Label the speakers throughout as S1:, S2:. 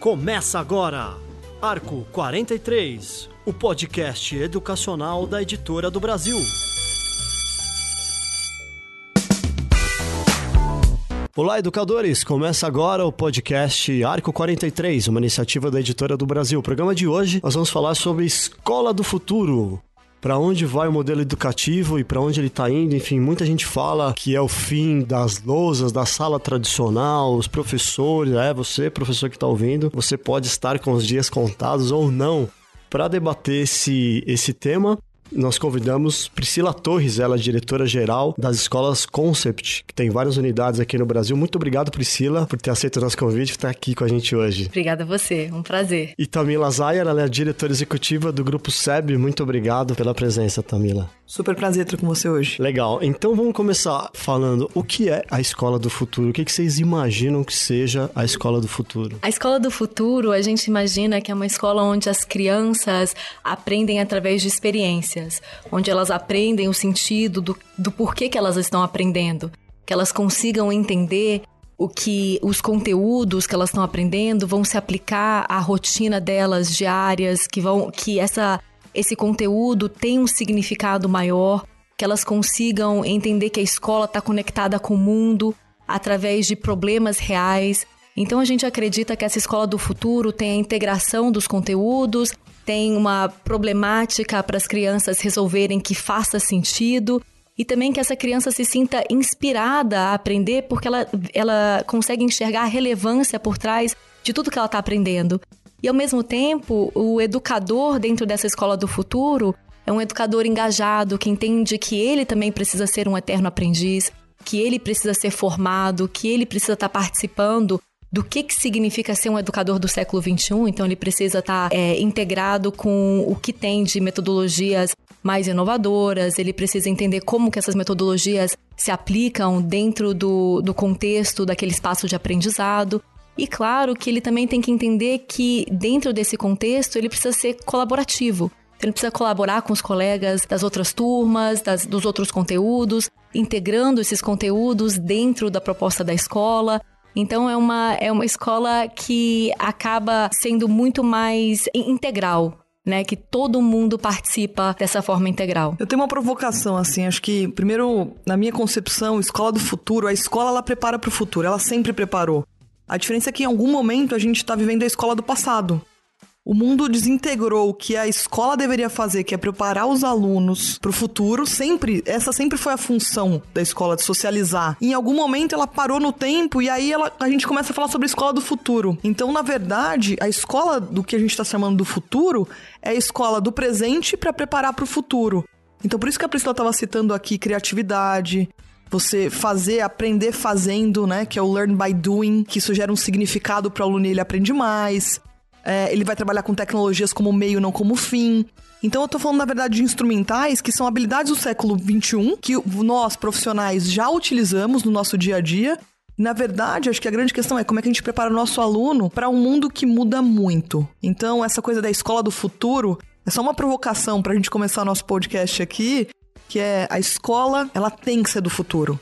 S1: Começa agora, Arco 43, o podcast educacional da Editora do Brasil. Olá, educadores! Começa agora o podcast Arco 43, uma iniciativa da Editora do Brasil. O programa de hoje nós vamos falar sobre Escola do Futuro. Para onde vai o modelo educativo e para onde ele está indo? Enfim, muita gente fala que é o fim das lousas, da sala tradicional, os professores. É, você, professor que está ouvindo, você pode estar com os dias contados ou não. Para debater esse, esse tema, nós convidamos Priscila Torres, ela é diretora-geral das escolas Concept, que tem várias unidades aqui no Brasil. Muito obrigado, Priscila, por ter aceito o nosso convite e estar aqui com a gente hoje.
S2: Obrigada a você, um prazer.
S1: E Tamila Zayer, ela é a diretora executiva do Grupo SEB. Muito obrigado pela presença, Tamila.
S3: Super prazer estar com você hoje.
S1: Legal. Então vamos começar falando o que é a escola do futuro. O que, que vocês imaginam que seja a escola do futuro?
S2: A escola do futuro, a gente imagina que é uma escola onde as crianças aprendem através de experiências, onde elas aprendem o sentido do, do porquê que elas estão aprendendo, que elas consigam entender o que os conteúdos que elas estão aprendendo vão se aplicar à rotina delas diárias, que vão que essa esse conteúdo tem um significado maior, que elas consigam entender que a escola está conectada com o mundo através de problemas reais. Então a gente acredita que essa escola do futuro tem a integração dos conteúdos, tem uma problemática para as crianças resolverem que faça sentido e também que essa criança se sinta inspirada a aprender porque ela, ela consegue enxergar a relevância por trás de tudo que ela está aprendendo. E ao mesmo tempo, o educador dentro dessa escola do futuro é um educador engajado que entende que ele também precisa ser um eterno aprendiz, que ele precisa ser formado, que ele precisa estar participando do que, que significa ser um educador do século XXI. Então, ele precisa estar é, integrado com o que tem de metodologias mais inovadoras, ele precisa entender como que essas metodologias se aplicam dentro do, do contexto daquele espaço de aprendizado. E claro que ele também tem que entender que, dentro desse contexto, ele precisa ser colaborativo. Ele precisa colaborar com os colegas das outras turmas, das, dos outros conteúdos, integrando esses conteúdos dentro da proposta da escola. Então, é uma, é uma escola que acaba sendo muito mais integral, né, que todo mundo participa dessa forma integral.
S3: Eu tenho uma provocação assim, acho que primeiro, na minha concepção, escola do futuro, a escola ela prepara para o futuro, ela sempre preparou. A diferença é que em algum momento a gente está vivendo a escola do passado. O mundo desintegrou o que a escola deveria fazer, que é preparar os alunos para o futuro. Sempre, essa sempre foi a função da escola de socializar. Em algum momento ela parou no tempo e aí ela, a gente começa a falar sobre a escola do futuro. Então, na verdade, a escola do que a gente está chamando do futuro é a escola do presente para preparar para o futuro. Então, por isso que a Priscila estava citando aqui criatividade, você fazer, aprender fazendo, né? Que é o learn by doing, que isso gera um significado para o aluno e ele aprende mais. É, ele vai trabalhar com tecnologias como meio, não como fim. Então eu tô falando, na verdade, de instrumentais que são habilidades do século XXI, que nós, profissionais, já utilizamos no nosso dia a dia. Na verdade, acho que a grande questão é como é que a gente prepara o nosso aluno para um mundo que muda muito. Então, essa coisa da escola do futuro é só uma provocação para a gente começar nosso podcast aqui, que é a escola, ela tem que ser do futuro.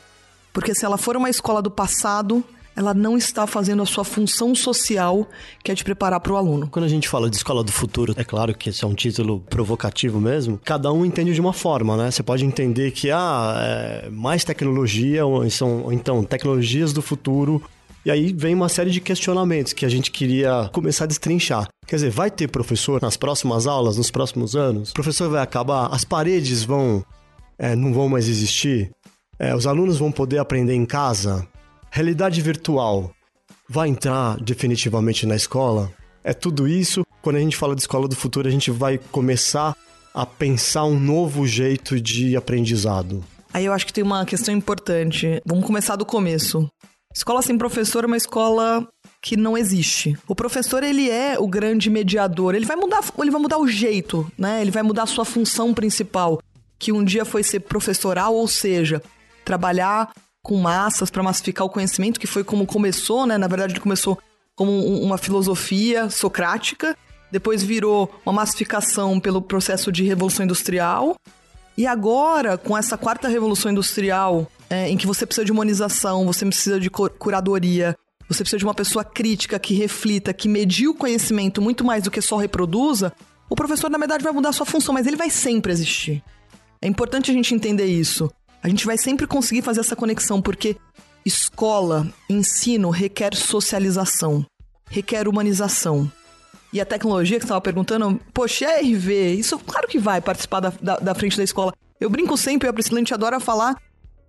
S3: Porque se ela for uma escola do passado, ela não está fazendo a sua função social, que é de preparar para o aluno.
S1: Quando a gente fala de escola do futuro, é claro que esse é um título provocativo mesmo, cada um entende de uma forma, né? Você pode entender que, ah, é mais tecnologia, ou, são, ou então tecnologias do futuro, e aí vem uma série de questionamentos que a gente queria começar a destrinchar. Quer dizer, vai ter professor nas próximas aulas, nos próximos anos? O professor vai acabar, as paredes vão é, não vão mais existir? É, os alunos vão poder aprender em casa? Realidade virtual vai entrar definitivamente na escola? É tudo isso. Quando a gente fala de escola do futuro, a gente vai começar a pensar um novo jeito de aprendizado.
S3: Aí eu acho que tem uma questão importante. Vamos começar do começo. Escola sem professor é uma escola que não existe. O professor ele é o grande mediador. Ele vai mudar, ele vai mudar o jeito, né? Ele vai mudar a sua função principal que um dia foi ser professoral, ou seja, trabalhar com massas para massificar o conhecimento, que foi como começou, né? Na verdade, ele começou como uma filosofia socrática, depois virou uma massificação pelo processo de revolução industrial, E agora, com essa quarta revolução industrial, é, em que você precisa de humanização, você precisa de curadoria, você precisa de uma pessoa crítica que reflita, que medie o conhecimento muito mais do que só reproduza, o professor, na verdade, vai mudar sua função, mas ele vai sempre existir. É importante a gente entender isso. A gente vai sempre conseguir fazer essa conexão, porque escola, ensino requer socialização, requer humanização. E a tecnologia que você estava perguntando, poxa, é RV, isso claro que vai participar da, da, da frente da escola. Eu brinco sempre, a Priscila a gente adora falar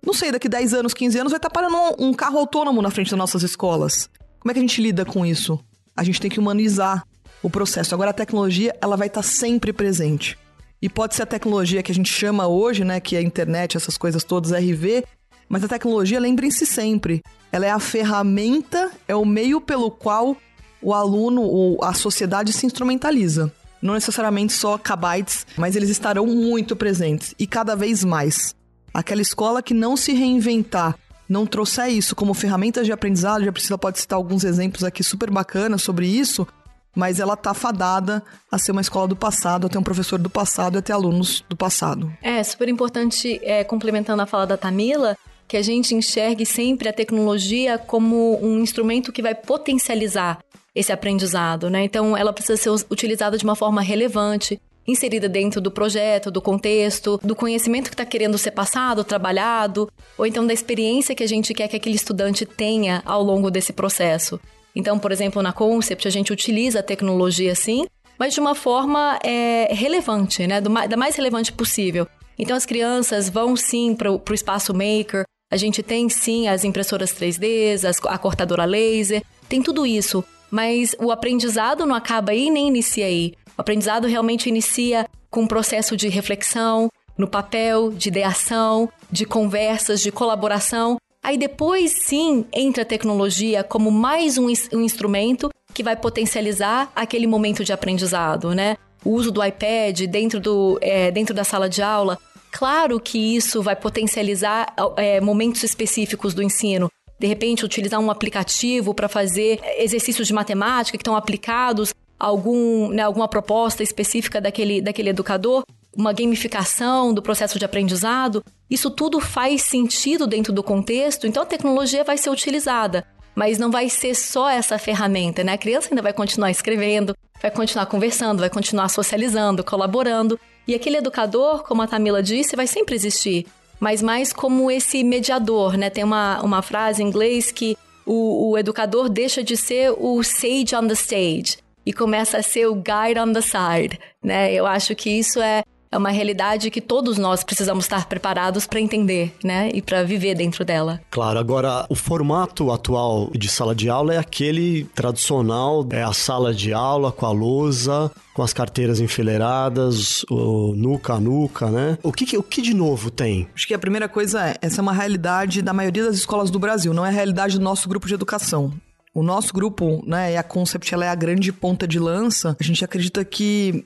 S3: não sei, daqui 10 anos, 15 anos, vai estar parando um, um carro autônomo na frente das nossas escolas. Como é que a gente lida com isso? A gente tem que humanizar o processo. Agora, a tecnologia, ela vai estar sempre presente. E pode ser a tecnologia que a gente chama hoje, né, que é a internet, essas coisas todas, RV, mas a tecnologia, lembrem-se sempre, ela é a ferramenta, é o meio pelo qual o aluno ou a sociedade se instrumentaliza. Não necessariamente só kbytes, mas eles estarão muito presentes e cada vez mais. Aquela escola que não se reinventar, não trouxer isso como ferramentas de aprendizado, já Priscila pode citar alguns exemplos aqui super bacanas sobre isso, mas ela tá fadada a ser uma escola do passado, a ter um professor do passado e a ter alunos do passado.
S2: É, super importante, é, complementando a fala da Tamila, que a gente enxergue sempre a tecnologia como um instrumento que vai potencializar esse aprendizado, né? Então, ela precisa ser utilizada de uma forma relevante, inserida dentro do projeto, do contexto, do conhecimento que está querendo ser passado, trabalhado, ou então da experiência que a gente quer que aquele estudante tenha ao longo desse processo. Então, por exemplo, na Concept, a gente utiliza a tecnologia sim, mas de uma forma é, relevante, né? Do, da mais relevante possível. Então, as crianças vão sim para o espaço maker, a gente tem sim as impressoras 3D, as, a cortadora laser, tem tudo isso. Mas o aprendizado não acaba aí nem inicia aí. O aprendizado realmente inicia com um processo de reflexão, no papel, de ideação, de conversas, de colaboração. Aí depois sim entra a tecnologia como mais um, um instrumento que vai potencializar aquele momento de aprendizado, né? O uso do iPad dentro, do, é, dentro da sala de aula. Claro que isso vai potencializar é, momentos específicos do ensino. De repente, utilizar um aplicativo para fazer exercícios de matemática que estão aplicados algum, né, alguma proposta específica daquele, daquele educador, uma gamificação do processo de aprendizado, isso tudo faz sentido dentro do contexto, então a tecnologia vai ser utilizada. Mas não vai ser só essa ferramenta, né? A criança ainda vai continuar escrevendo, vai continuar conversando, vai continuar socializando, colaborando. E aquele educador, como a Tamila disse, vai sempre existir, mas mais como esse mediador, né? Tem uma, uma frase em inglês que o, o educador deixa de ser o sage on the stage e começa a ser o guide on the side, né? Eu acho que isso é, é uma realidade que todos nós precisamos estar preparados para entender, né? E para viver dentro dela.
S1: Claro, agora o formato atual de sala de aula é aquele tradicional, é a sala de aula com a lousa, com as carteiras enfileiradas, o nuca a nuca, né? O que, o que de novo tem?
S3: Acho que a primeira coisa é, essa é uma realidade da maioria das escolas do Brasil, não é a realidade do nosso grupo de educação. O nosso grupo, né, e a Concept, ela é a grande ponta de lança. A gente acredita que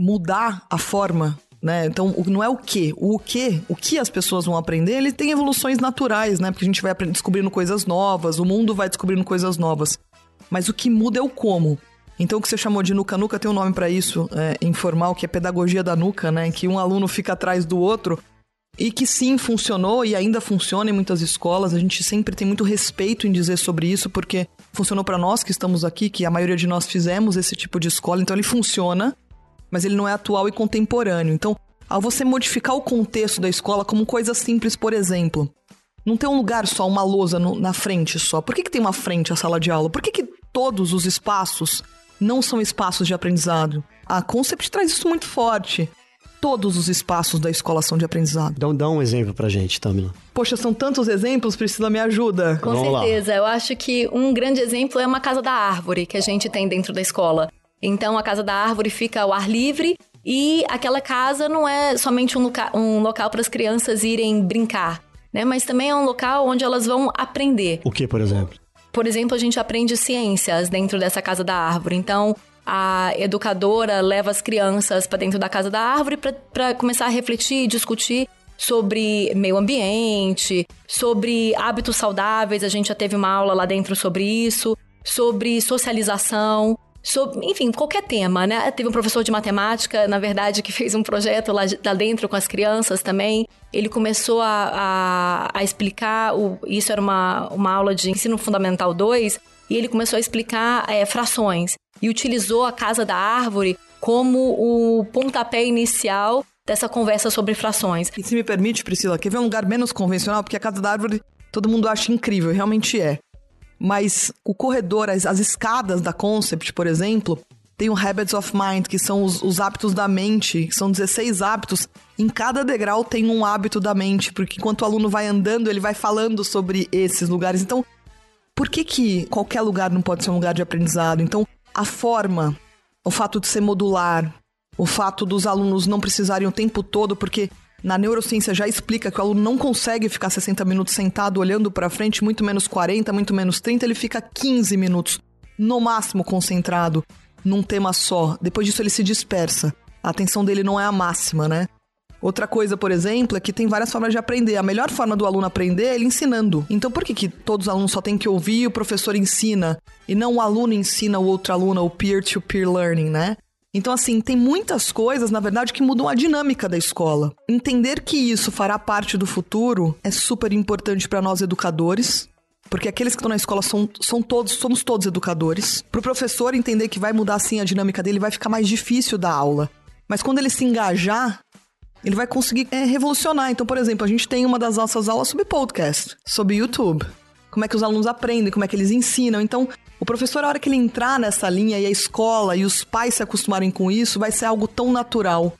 S3: mudar a forma né? Então, não é o que, o que, o que as pessoas vão aprender, ele tem evoluções naturais, né? Porque a gente vai descobrindo coisas novas, o mundo vai descobrindo coisas novas. Mas o que muda é o como. Então, o que você chamou de nuca nuca tem um nome para isso, é, informal, que é pedagogia da nuca, né? Que um aluno fica atrás do outro e que sim funcionou e ainda funciona em muitas escolas. A gente sempre tem muito respeito em dizer sobre isso, porque funcionou para nós que estamos aqui, que a maioria de nós fizemos esse tipo de escola, então ele funciona, mas ele não é atual e contemporâneo. Então, ao você modificar o contexto da escola como coisa simples, por exemplo, não tem um lugar só, uma lousa no, na frente só. Por que, que tem uma frente a sala de aula? Por que, que todos os espaços não são espaços de aprendizado? A Concept traz isso muito forte todos os espaços da escola são de aprendizado.
S1: Então dá um exemplo pra gente, Tamila.
S3: Poxa, são tantos exemplos, Priscila, me ajuda.
S2: Com Vamos certeza. Lá. Eu acho que um grande exemplo é uma casa da árvore que a gente tem dentro da escola. Então, a casa da árvore fica ao ar livre e aquela casa não é somente um, loca um local para as crianças irem brincar, né? Mas também é um local onde elas vão aprender.
S1: O que, por exemplo?
S2: Por exemplo, a gente aprende ciências dentro dessa casa da árvore. Então, a educadora leva as crianças para dentro da casa da árvore para começar a refletir e discutir sobre meio ambiente, sobre hábitos saudáveis. A gente já teve uma aula lá dentro sobre isso, sobre socialização. Sobre, enfim, qualquer tema, né? Teve um professor de matemática, na verdade, que fez um projeto lá, lá dentro com as crianças também. Ele começou a, a, a explicar, o, isso era uma, uma aula de ensino fundamental 2, e ele começou a explicar é, frações. E utilizou a casa da árvore como o pontapé inicial dessa conversa sobre frações.
S3: E se me permite, Priscila, quer ver um lugar menos convencional? Porque a casa da árvore todo mundo acha incrível, realmente é. Mas o corredor, as, as escadas da Concept, por exemplo, tem o Habits of Mind, que são os, os, hábitos da mente, são 16 hábitos. Em cada degrau tem um hábito da mente, porque enquanto o aluno vai andando, ele vai falando sobre esses lugares. Então, por que, que qualquer lugar não pode ser um lugar de aprendizado? Então, a forma, o fato de ser modular, o fato dos alunos não precisarem o tempo todo, porque na neurociência já explica que o aluno não consegue ficar 60 minutos sentado olhando para frente, muito menos 40, muito menos 30, ele fica 15 minutos no máximo concentrado num tema só. Depois disso ele se dispersa. A atenção dele não é a máxima, né? Outra coisa, por exemplo, é que tem várias formas de aprender. A melhor forma do aluno aprender é ele ensinando. Então, por que, que todos os alunos só têm que ouvir e o professor ensina e não o aluno ensina o outro aluno, o peer-to-peer -peer learning, né? Então, assim, tem muitas coisas, na verdade, que mudam a dinâmica da escola. Entender que isso fará parte do futuro é super importante para nós educadores. Porque aqueles que estão na escola são, são todos, somos todos educadores. Para o professor entender que vai mudar assim a dinâmica dele, vai ficar mais difícil da aula. Mas quando ele se engajar, ele vai conseguir é, revolucionar. Então, por exemplo, a gente tem uma das nossas aulas sobre podcast, sobre YouTube. Como é que os alunos aprendem, como é que eles ensinam. Então, o professor, a hora que ele entrar nessa linha e a escola e os pais se acostumarem com isso, vai ser algo tão natural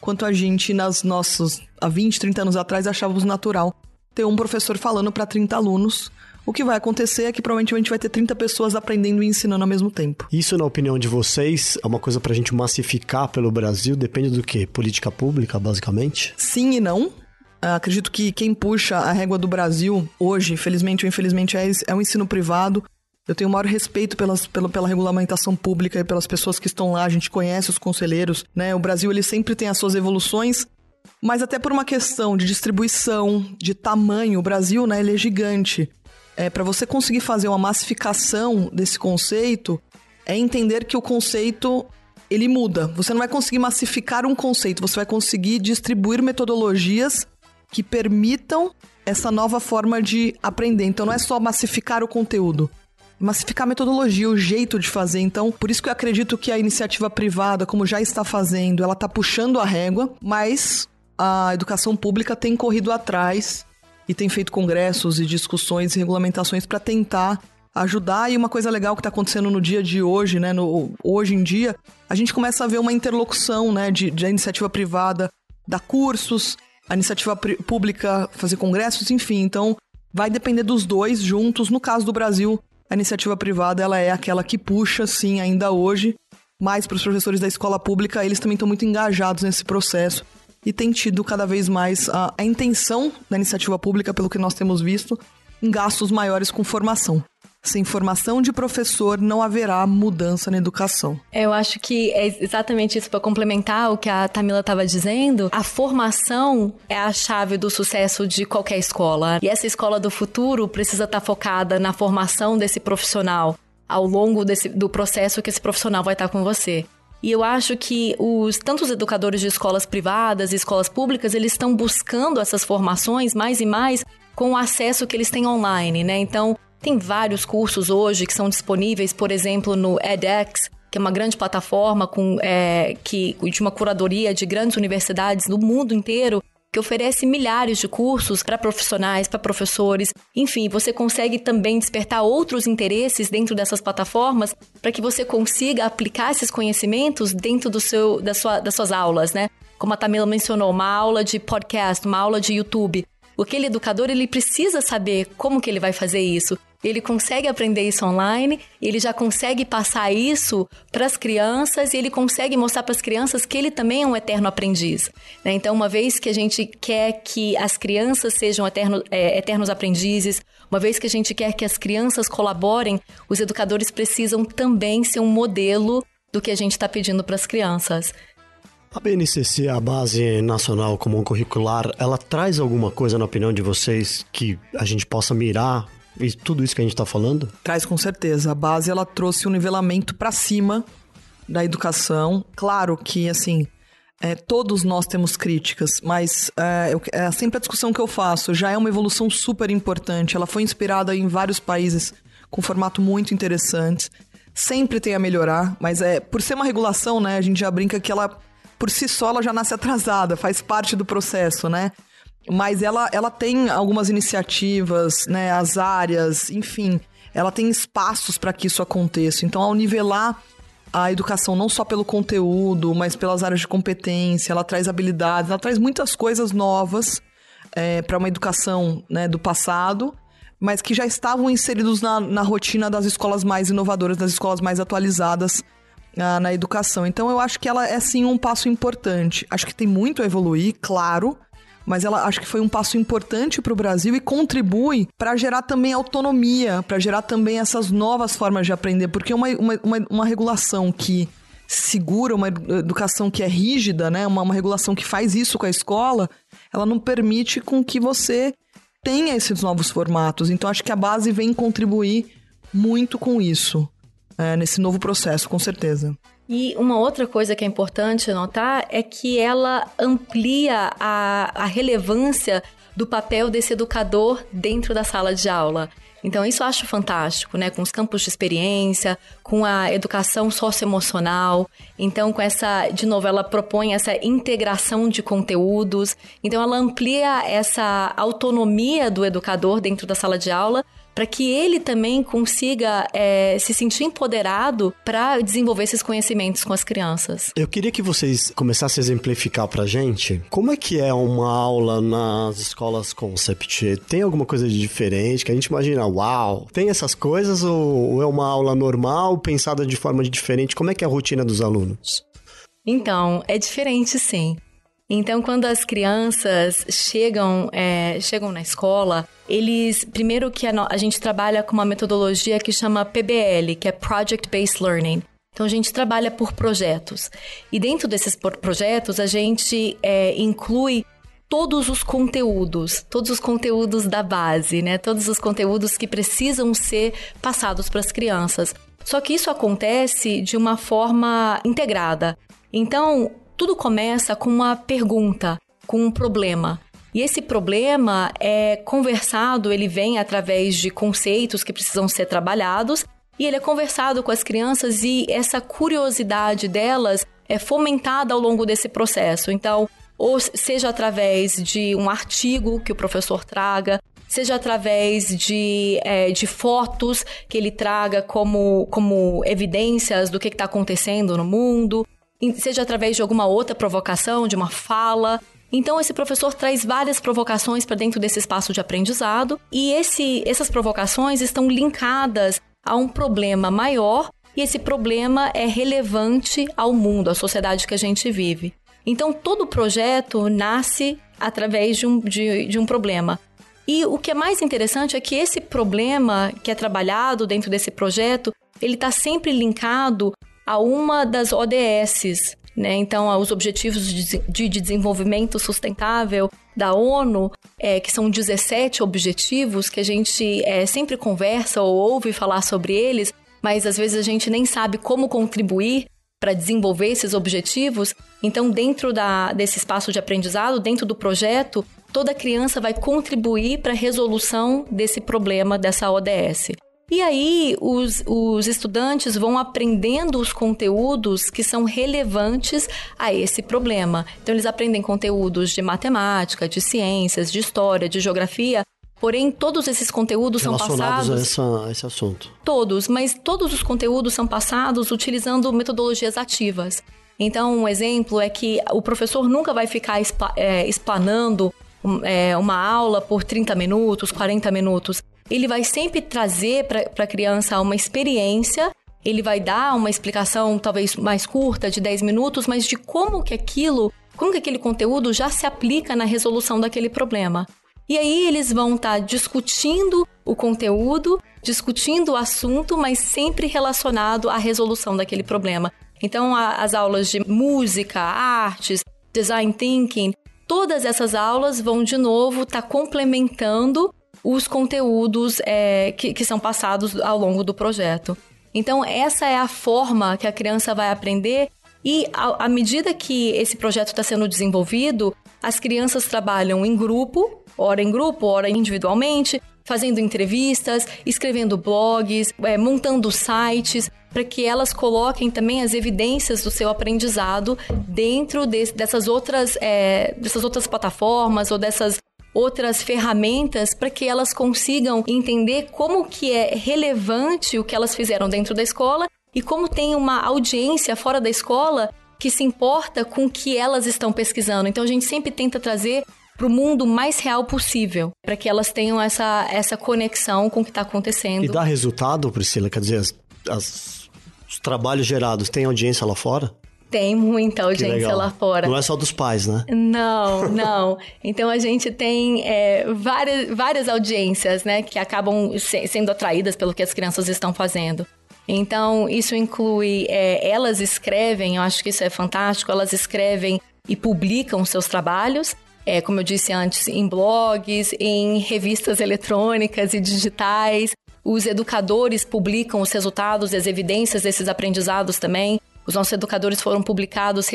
S3: quanto a gente, nas nossas, há 20, 30 anos atrás, achávamos natural ter um professor falando para 30 alunos. O que vai acontecer é que provavelmente a gente vai ter 30 pessoas aprendendo e ensinando ao mesmo tempo.
S1: Isso, na opinião de vocês, é uma coisa para a gente massificar pelo Brasil? Depende do que? Política pública, basicamente?
S3: Sim e não. Acredito que quem puxa a régua do Brasil hoje, felizmente ou infelizmente, é, é o ensino privado. Eu tenho o maior respeito pelas, pela, pela regulamentação pública e pelas pessoas que estão lá. A gente conhece os conselheiros, né? O Brasil ele sempre tem as suas evoluções, mas até por uma questão de distribuição, de tamanho, o Brasil, né, ele é gigante. É, para você conseguir fazer uma massificação desse conceito, é entender que o conceito ele muda. Você não vai conseguir massificar um conceito, você vai conseguir distribuir metodologias que permitam essa nova forma de aprender. Então não é só massificar o conteúdo, massificar a metodologia, o jeito de fazer. Então, por isso que eu acredito que a iniciativa privada, como já está fazendo, ela está puxando a régua, mas a educação pública tem corrido atrás e tem feito congressos e discussões e regulamentações para tentar ajudar. E uma coisa legal que está acontecendo no dia de hoje, né, no, hoje em dia, a gente começa a ver uma interlocução, né, de, de iniciativa privada dar cursos, a iniciativa pública fazer congressos, enfim. Então, vai depender dos dois juntos. No caso do Brasil, a iniciativa privada ela é aquela que puxa, sim, ainda hoje. Mas para os professores da escola pública, eles também estão muito engajados nesse processo e tem tido cada vez mais a, a intenção da iniciativa pública, pelo que nós temos visto, em gastos maiores com formação. Sem formação de professor, não haverá mudança na educação.
S2: Eu acho que é exatamente isso para complementar o que a Tamila estava dizendo. A formação é a chave do sucesso de qualquer escola. E essa escola do futuro precisa estar tá focada na formação desse profissional ao longo desse, do processo que esse profissional vai estar tá com você. E eu acho que os tantos educadores de escolas privadas e escolas públicas, eles estão buscando essas formações mais e mais com o acesso que eles têm online, né? Então, tem vários cursos hoje que são disponíveis, por exemplo, no edX, que é uma grande plataforma com, é, que, de uma curadoria de grandes universidades do mundo inteiro, que oferece milhares de cursos para profissionais, para professores. Enfim, você consegue também despertar outros interesses dentro dessas plataformas para que você consiga aplicar esses conhecimentos dentro do seu, da sua, das suas aulas, né? Como a Tamila mencionou, uma aula de podcast, uma aula de YouTube. Aquele educador, ele precisa saber como que ele vai fazer isso ele consegue aprender isso online, ele já consegue passar isso para as crianças e ele consegue mostrar para as crianças que ele também é um eterno aprendiz. Né? Então, uma vez que a gente quer que as crianças sejam eterno, é, eternos aprendizes, uma vez que a gente quer que as crianças colaborem, os educadores precisam também ser um modelo do que a gente está pedindo para as crianças.
S1: A BNCC, a Base Nacional Comum Curricular, ela traz alguma coisa, na opinião de vocês, que a gente possa mirar E tudo isso que a gente está falando?
S3: Traz com certeza. A base ela trouxe um nivelamento para cima da educação. Claro que assim é, todos nós temos críticas, mas é, eu, é sempre a discussão que eu faço. Já é uma evolução super importante. Ela foi inspirada em vários países com formato muito interessante. Sempre tem a melhorar, mas é por ser uma regulação, né? A gente já brinca que ela por si só ela já nasce atrasada, faz parte do processo, né? Mas ela, ela tem algumas iniciativas, né? As áreas, enfim, ela tem espaços para que isso aconteça. Então, ao nivelar a educação não só pelo conteúdo, mas pelas áreas de competência, ela traz habilidades, ela traz muitas coisas novas é, para uma educação né, do passado, mas que já estavam inseridos na, na rotina das escolas mais inovadoras, das escolas mais atualizadas ah, na educação. Então eu acho que ela é sim um passo importante. Acho que tem muito a evoluir, claro, mas ela acho que foi um passo importante para o Brasil e contribui para gerar também autonomia, para gerar também essas novas formas de aprender, porque uma, uma, uma, uma, regulação que segura, uma educação que é rígida, né, uma, uma regulação que faz isso com a escola, ela não permite com que você tenha esses novos formatos. Então acho que a base vem contribuir muito com isso, é, nesse novo processo, com certeza.
S2: E uma outra coisa que é importante notar é que ela amplia a, a relevância do papel desse educador dentro da sala de aula. Então, isso eu acho fantástico, né? Com os campos de experiência, com a educação socioemocional. Então, com essa, de novo, ela propõe essa integração de conteúdos. Então, ela amplia essa autonomia do educador dentro da sala de aula para que ele também consiga é, se sentir empoderado para desenvolver esses conhecimentos com as crianças.
S1: Eu queria que vocês começassem a exemplificar para gente como é que é uma aula nas escolas Concept. Tem alguma coisa de diferente que a gente imagina, uau, tem essas coisas ou é uma aula normal, pensada de forma diferente? Como é que é a rotina dos alunos?
S2: Então, é diferente sim. Então, quando as crianças chegam, é, chegam na escola, eles. Primeiro que a, a gente trabalha com uma metodologia que chama PBL, que é Project Based Learning. Então, a gente trabalha por projetos. E dentro desses projetos, a gente é, inclui todos os conteúdos, todos os conteúdos da base, né? Todos os conteúdos que precisam ser passados para as crianças. Só que isso acontece de uma forma integrada. Então, tudo começa com uma pergunta, com um problema. E esse problema é conversado, ele vem através de conceitos que precisam ser trabalhados, e ele é conversado com as crianças e essa curiosidade delas é fomentada ao longo desse processo. Então, ou seja através de um artigo que o professor traga, seja através de, é, de fotos que ele traga como, como evidências do que está acontecendo no mundo, seja através de alguma outra provocação, de uma fala. Então, esse professor traz várias provocações para dentro desse espaço de aprendizado, e esse, essas provocações estão linkadas a um problema maior, e esse problema é relevante ao mundo, à sociedade que a gente vive. Então, todo projeto nasce através de um, de, de um problema. E o que é mais interessante é que esse problema que é trabalhado dentro desse projeto, ele está sempre linkado a uma das ODSs, né? Então, os Objetivos de Desenvolvimento Sustentável da ONU, é, que são 17 objetivos que a gente é, sempre conversa ou ouve falar sobre eles, mas às vezes a gente nem sabe como contribuir para desenvolver esses objetivos. Então, dentro da, desse espaço de aprendizado, dentro do projeto, toda criança vai contribuir para a resolução desse problema, dessa ODS. E aí os, os estudantes vão aprendendo os conteúdos que são relevantes a esse problema. Então eles aprendem conteúdos de matemática, de ciências, de história, de geografia, Porém, todos esses conteúdos são passados.
S1: A, essa, a esse assunto.
S2: Todos, mas todos os conteúdos são passados utilizando metodologias ativas. Então, um exemplo é que o professor nunca vai ficar é, explanando é, uma aula por 30 minutos, 40 minutos ele vai sempre trazer para a criança uma experiência ele vai dar uma explicação talvez mais curta, de 10 minutos, mas de como que aquilo, como que aquele conteúdo já se aplica na resolução daquele problema. E aí eles vão estar tá discutindo o conteúdo, discutindo o assunto, mas sempre relacionado à resolução daquele problema. Então, a, as aulas de música, artes, design thinking, todas essas aulas vão de novo estar tá complementando os conteúdos é, que, que são passados ao longo do projeto. Então, essa é a forma que a criança vai aprender e à medida que esse projeto está sendo desenvolvido, as crianças trabalham em grupo, ora em grupo, ora individualmente, fazendo entrevistas, escrevendo blogs, é, montando sites, para que elas coloquem também as evidências do seu aprendizado dentro de, dessas, outras, é, dessas outras plataformas ou dessas outras ferramentas para que elas consigam entender como que é relevante o que elas fizeram dentro da escola e como tem uma audiência fora da escola que se importa com o que elas estão pesquisando. Então a gente sempre tenta trazer para o mundo mais real possível, para que elas tenham essa, essa conexão com o que está acontecendo.
S1: E dá resultado, Priscila? Quer dizer, as, as, os trabalhos gerados têm audiência lá fora?
S2: Tem muita audiência lá fora.
S1: Não é só dos pais, né?
S2: Não, não. então a gente tem é, várias, várias audiências, né, que acabam se, sendo atraídas pelo que as crianças estão fazendo. Então, isso inclui, é, elas escrevem, eu acho que isso é fantástico, elas escrevem e publicam seus trabalhos, é, como eu disse antes, em blogs, em revistas eletrônicas e digitais. Os educadores publicam os resultados e as evidências desses aprendizados também. Os nossos educadores foram publicados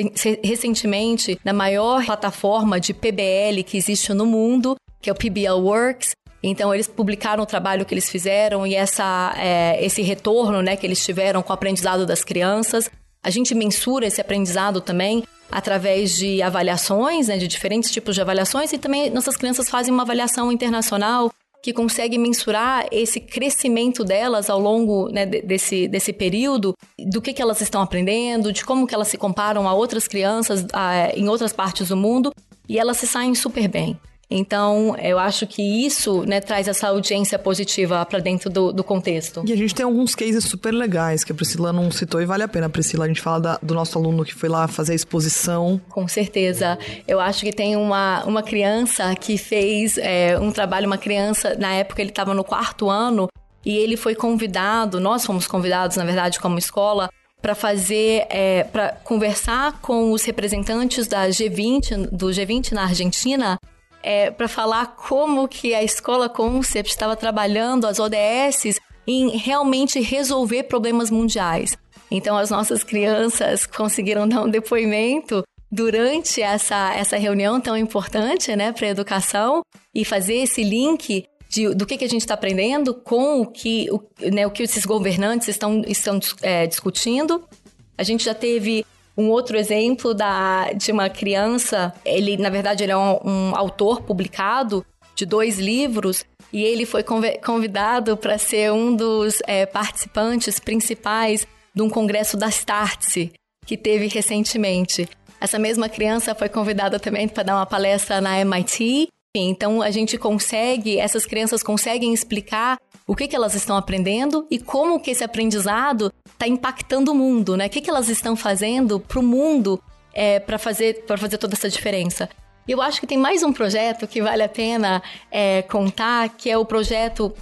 S2: recentemente na maior plataforma de PBL que existe no mundo, que é o PBL Works. Então, eles publicaram o trabalho que eles fizeram e essa, é, esse retorno né, que eles tiveram com o aprendizado das crianças. A gente mensura esse aprendizado também através de avaliações, né, de diferentes tipos de avaliações, e também nossas crianças fazem uma avaliação internacional que consegue mensurar esse crescimento delas ao longo né, desse, desse período, do que, que elas estão aprendendo, de como que elas se comparam a outras crianças a, em outras partes do mundo, e elas se saem super bem. Então, eu acho que isso né, traz essa audiência positiva para dentro do, do, contexto.
S3: E a gente tem alguns cases super legais que a Priscila não citou e vale a pena, Priscila. A gente fala da, do nosso aluno que foi lá fazer a exposição.
S2: Com certeza. Eu acho que tem uma, uma criança que fez é, um trabalho, uma criança, na época ele estava no quarto ano, e ele foi convidado, nós fomos convidados, na verdade, como escola, para fazer, é, para conversar com os representantes da G20, do G20 na Argentina, é, para falar como que a escola Concept estava trabalhando as ODS em realmente resolver problemas mundiais. Então, as nossas crianças conseguiram dar um depoimento durante essa, essa reunião tão importante né, para a educação e fazer esse link de, do que, que a gente está aprendendo com o que, o, né, o que esses governantes estão, estão é, discutindo. A gente já teve um outro exemplo da, de uma criança, ele, na verdade, ele é um, um autor publicado de dois livros e ele foi convidado para ser um dos é, participantes principais de um congresso da Startse que teve recentemente. Essa mesma criança foi convidada também para dar uma palestra na MIT. Então a gente consegue, essas crianças conseguem explicar o que, que elas estão aprendendo e como que esse aprendizado está impactando o mundo, né? O que, que elas estão fazendo para o mundo é, para fazer, fazer toda essa diferença. E eu acho que tem mais um projeto que vale a pena é, contar, que é o projeto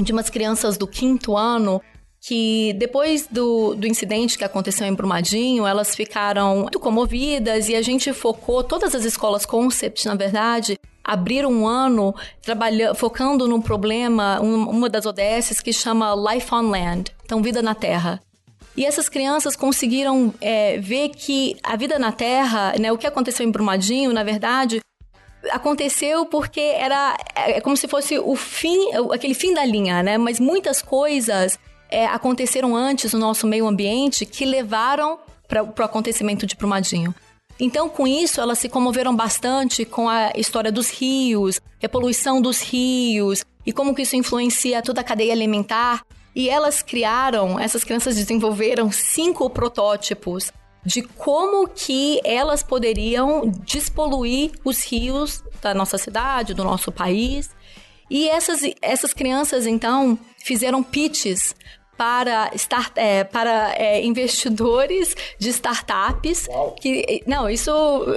S2: de umas crianças do quinto ano que depois do, do incidente que aconteceu em Brumadinho, elas ficaram muito comovidas e a gente focou, todas as escolas Concept, na verdade, abriram um ano trabalhando, focando num problema, um, uma das ODS que chama Life on Land, então vida na Terra. E essas crianças conseguiram é, ver que a vida na Terra, né, o que aconteceu em Brumadinho, na verdade, aconteceu porque era é, é como se fosse o fim, aquele fim da linha, né? Mas muitas coisas é, aconteceram antes no nosso meio ambiente que levaram para o acontecimento de Brumadinho. Então, com isso, elas se comoveram bastante com a história dos rios, a poluição dos rios e como que isso influencia toda a cadeia alimentar. E elas criaram, essas crianças desenvolveram cinco protótipos de como que elas poderiam despoluir os rios da nossa cidade, do nosso país. E essas, essas crianças, então, fizeram pitches para, start, é, para é, investidores de startups. Uau. Que, não, isso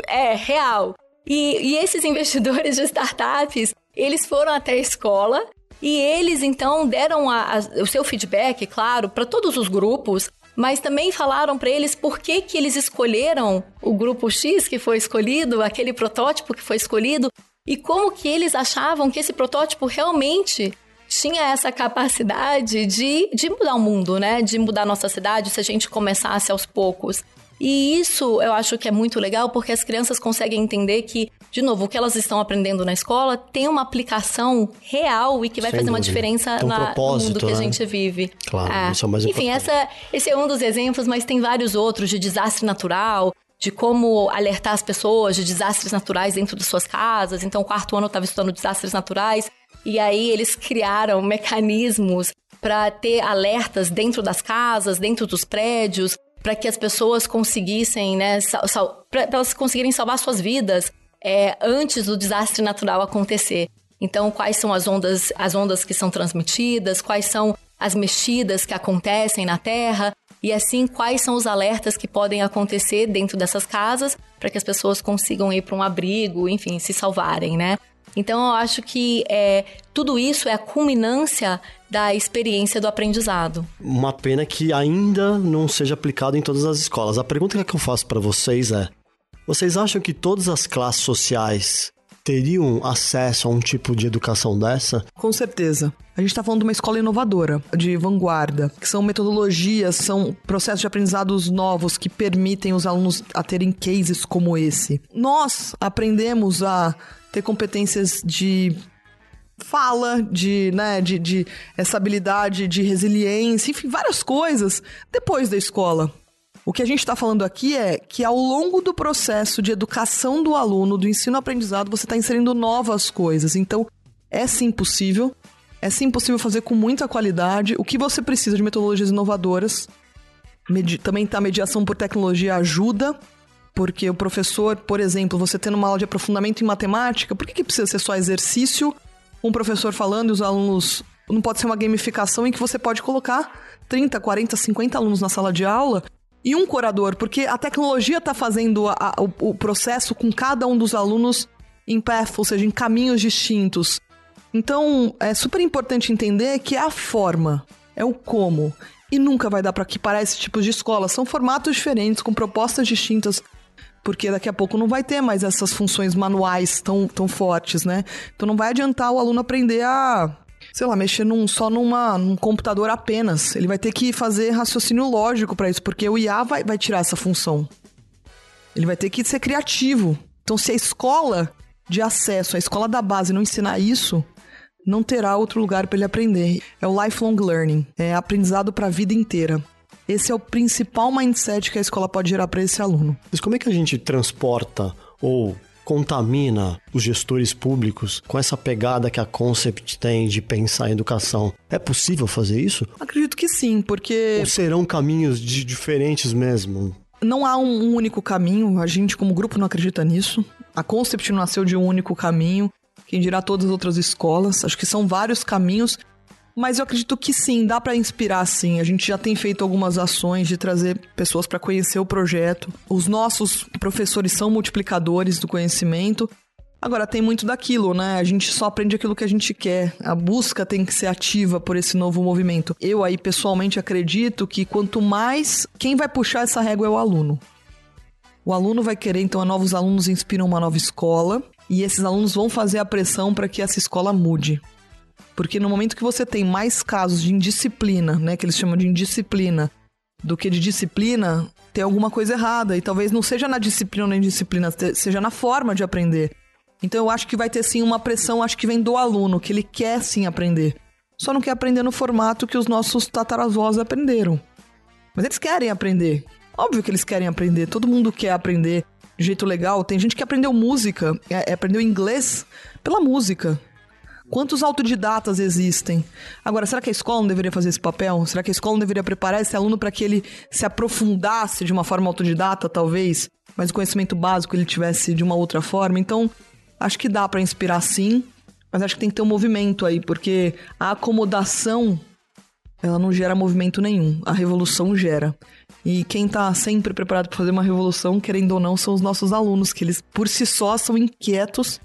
S2: é real. E, e esses investidores de startups, eles foram até a escola e eles então deram a, a, o seu feedback, claro, para todos os grupos, mas também falaram para eles por que, que eles escolheram o grupo X que foi escolhido, aquele protótipo que foi escolhido, e como que eles achavam que esse protótipo realmente tinha essa capacidade de, de mudar o mundo, né? De mudar a nossa cidade se a gente começasse aos poucos. E isso eu acho que é muito legal porque as crianças conseguem entender que, de novo, o que elas estão aprendendo na escola tem uma aplicação real e que vai Sem fazer dúvida. uma diferença um na, no mundo que né? a gente vive.
S1: Claro, é. isso é mais
S2: Enfim, essa, esse é um dos exemplos, mas tem vários outros de desastre natural, de como alertar as pessoas de desastres naturais dentro de suas casas. Então, o quarto ano eu estava estudando desastres naturais e aí eles criaram mecanismos para ter alertas dentro das casas, dentro dos prédios, para que as pessoas conseguissem, né, para elas conseguirem salvar suas vidas é, antes do desastre natural acontecer. Então, quais são as ondas, as ondas que são transmitidas, quais são as mexidas que acontecem na Terra, e assim quais são os alertas que podem acontecer dentro dessas casas para que as pessoas consigam ir para um abrigo, enfim, se salvarem, né? Então eu acho que é, tudo isso é a culminância da experiência do aprendizado.
S1: Uma pena que ainda não seja aplicado em todas as escolas. A pergunta que eu faço para vocês é: vocês acham que todas as classes sociais teriam acesso a um tipo de educação dessa?
S3: Com certeza. A gente está falando de uma escola inovadora, de vanguarda, que são metodologias, são processos de aprendizados novos que permitem os alunos a terem cases como esse. Nós aprendemos a ter competências de fala, de, né, de, de essa habilidade de resiliência, enfim, várias coisas depois da escola. O que a gente está falando aqui é que ao longo do processo de educação do aluno, do ensino-aprendizado, você está inserindo novas coisas. Então, é sim possível. É sim possível fazer com muita qualidade. O que você precisa de metodologias inovadoras. Também tá mediação por tecnologia ajuda. Porque o professor, por exemplo, você tendo uma aula de aprofundamento em matemática, por que, que precisa ser só exercício? Um professor falando e os alunos. Não pode ser uma gamificação em que você pode colocar 30, 40, 50 alunos na sala de aula e um curador, porque a tecnologia está fazendo a, a, o, o, processo com cada um dos alunos em path, ou seja, em caminhos distintos. Então, é super importante entender que é a forma, é o como. E nunca vai dar para equiparar esse tipo de escola. São formatos diferentes, com propostas distintas, porque daqui a pouco não vai ter mais essas funções manuais tão, tão fortes, né? Então não vai adiantar o aluno aprender a sei lá, mexer num, só numa, num computador apenas. Ele vai ter que fazer raciocínio lógico para isso, porque o IA vai, vai tirar essa função. Ele vai ter que ser criativo. Então, se a escola de acesso, a escola da base não ensinar isso, não terá outro lugar para ele aprender. É o lifelong learning, é aprendizado para a vida inteira. Esse é o principal mindset que a escola pode gerar para esse aluno.
S1: Mas como é que a gente transporta ou contamina os gestores públicos com essa pegada que a Concept tem de pensar em educação. É possível fazer isso?
S3: Acredito que sim, porque.
S1: Ou serão caminhos de diferentes mesmo?
S3: Não há um único caminho, a gente, como grupo, não acredita nisso. A Concept não nasceu de um único caminho. Quem dirá todas as outras escolas. Acho que são vários caminhos mas eu acredito que sim, dá para inspirar sim. A gente já tem feito algumas ações de trazer pessoas para conhecer o projeto. Os nossos professores são multiplicadores do conhecimento. Agora, tem muito daquilo, né? A gente só aprende aquilo que a gente quer. A busca tem que ser ativa por esse novo movimento. Eu aí, pessoalmente, acredito que quanto mais. Quem vai puxar essa régua é o aluno. O aluno vai querer, então, novos alunos inspiram uma nova escola. E esses alunos vão fazer a pressão para que essa escola mude. Porque no momento que você tem mais casos de indisciplina, né, que eles chamam de indisciplina, do que de disciplina, tem alguma coisa errada. E talvez não seja na disciplina ou na indisciplina, seja na forma de aprender. Então eu acho que vai ter sim uma pressão, acho que vem do aluno, que ele quer sim aprender. Só não quer aprender no formato que os nossos tataravós aprenderam. Mas eles querem aprender. Óbvio que eles querem aprender. Todo mundo quer aprender de jeito legal. Tem gente que aprendeu música, é, aprendeu inglês pela música. Quantos autodidatas existem? Agora, será que a escola não deveria fazer esse papel? Será que a escola não deveria preparar esse aluno para que ele se aprofundasse de uma forma autodidata, talvez, mas o conhecimento básico ele tivesse de uma outra forma? Então, acho que dá para inspirar sim, mas acho que tem que ter um movimento aí, porque a acomodação ela não gera movimento nenhum. A revolução gera. E quem está sempre preparado para fazer uma revolução, querendo ou não, são os nossos alunos, que eles por si só são inquietos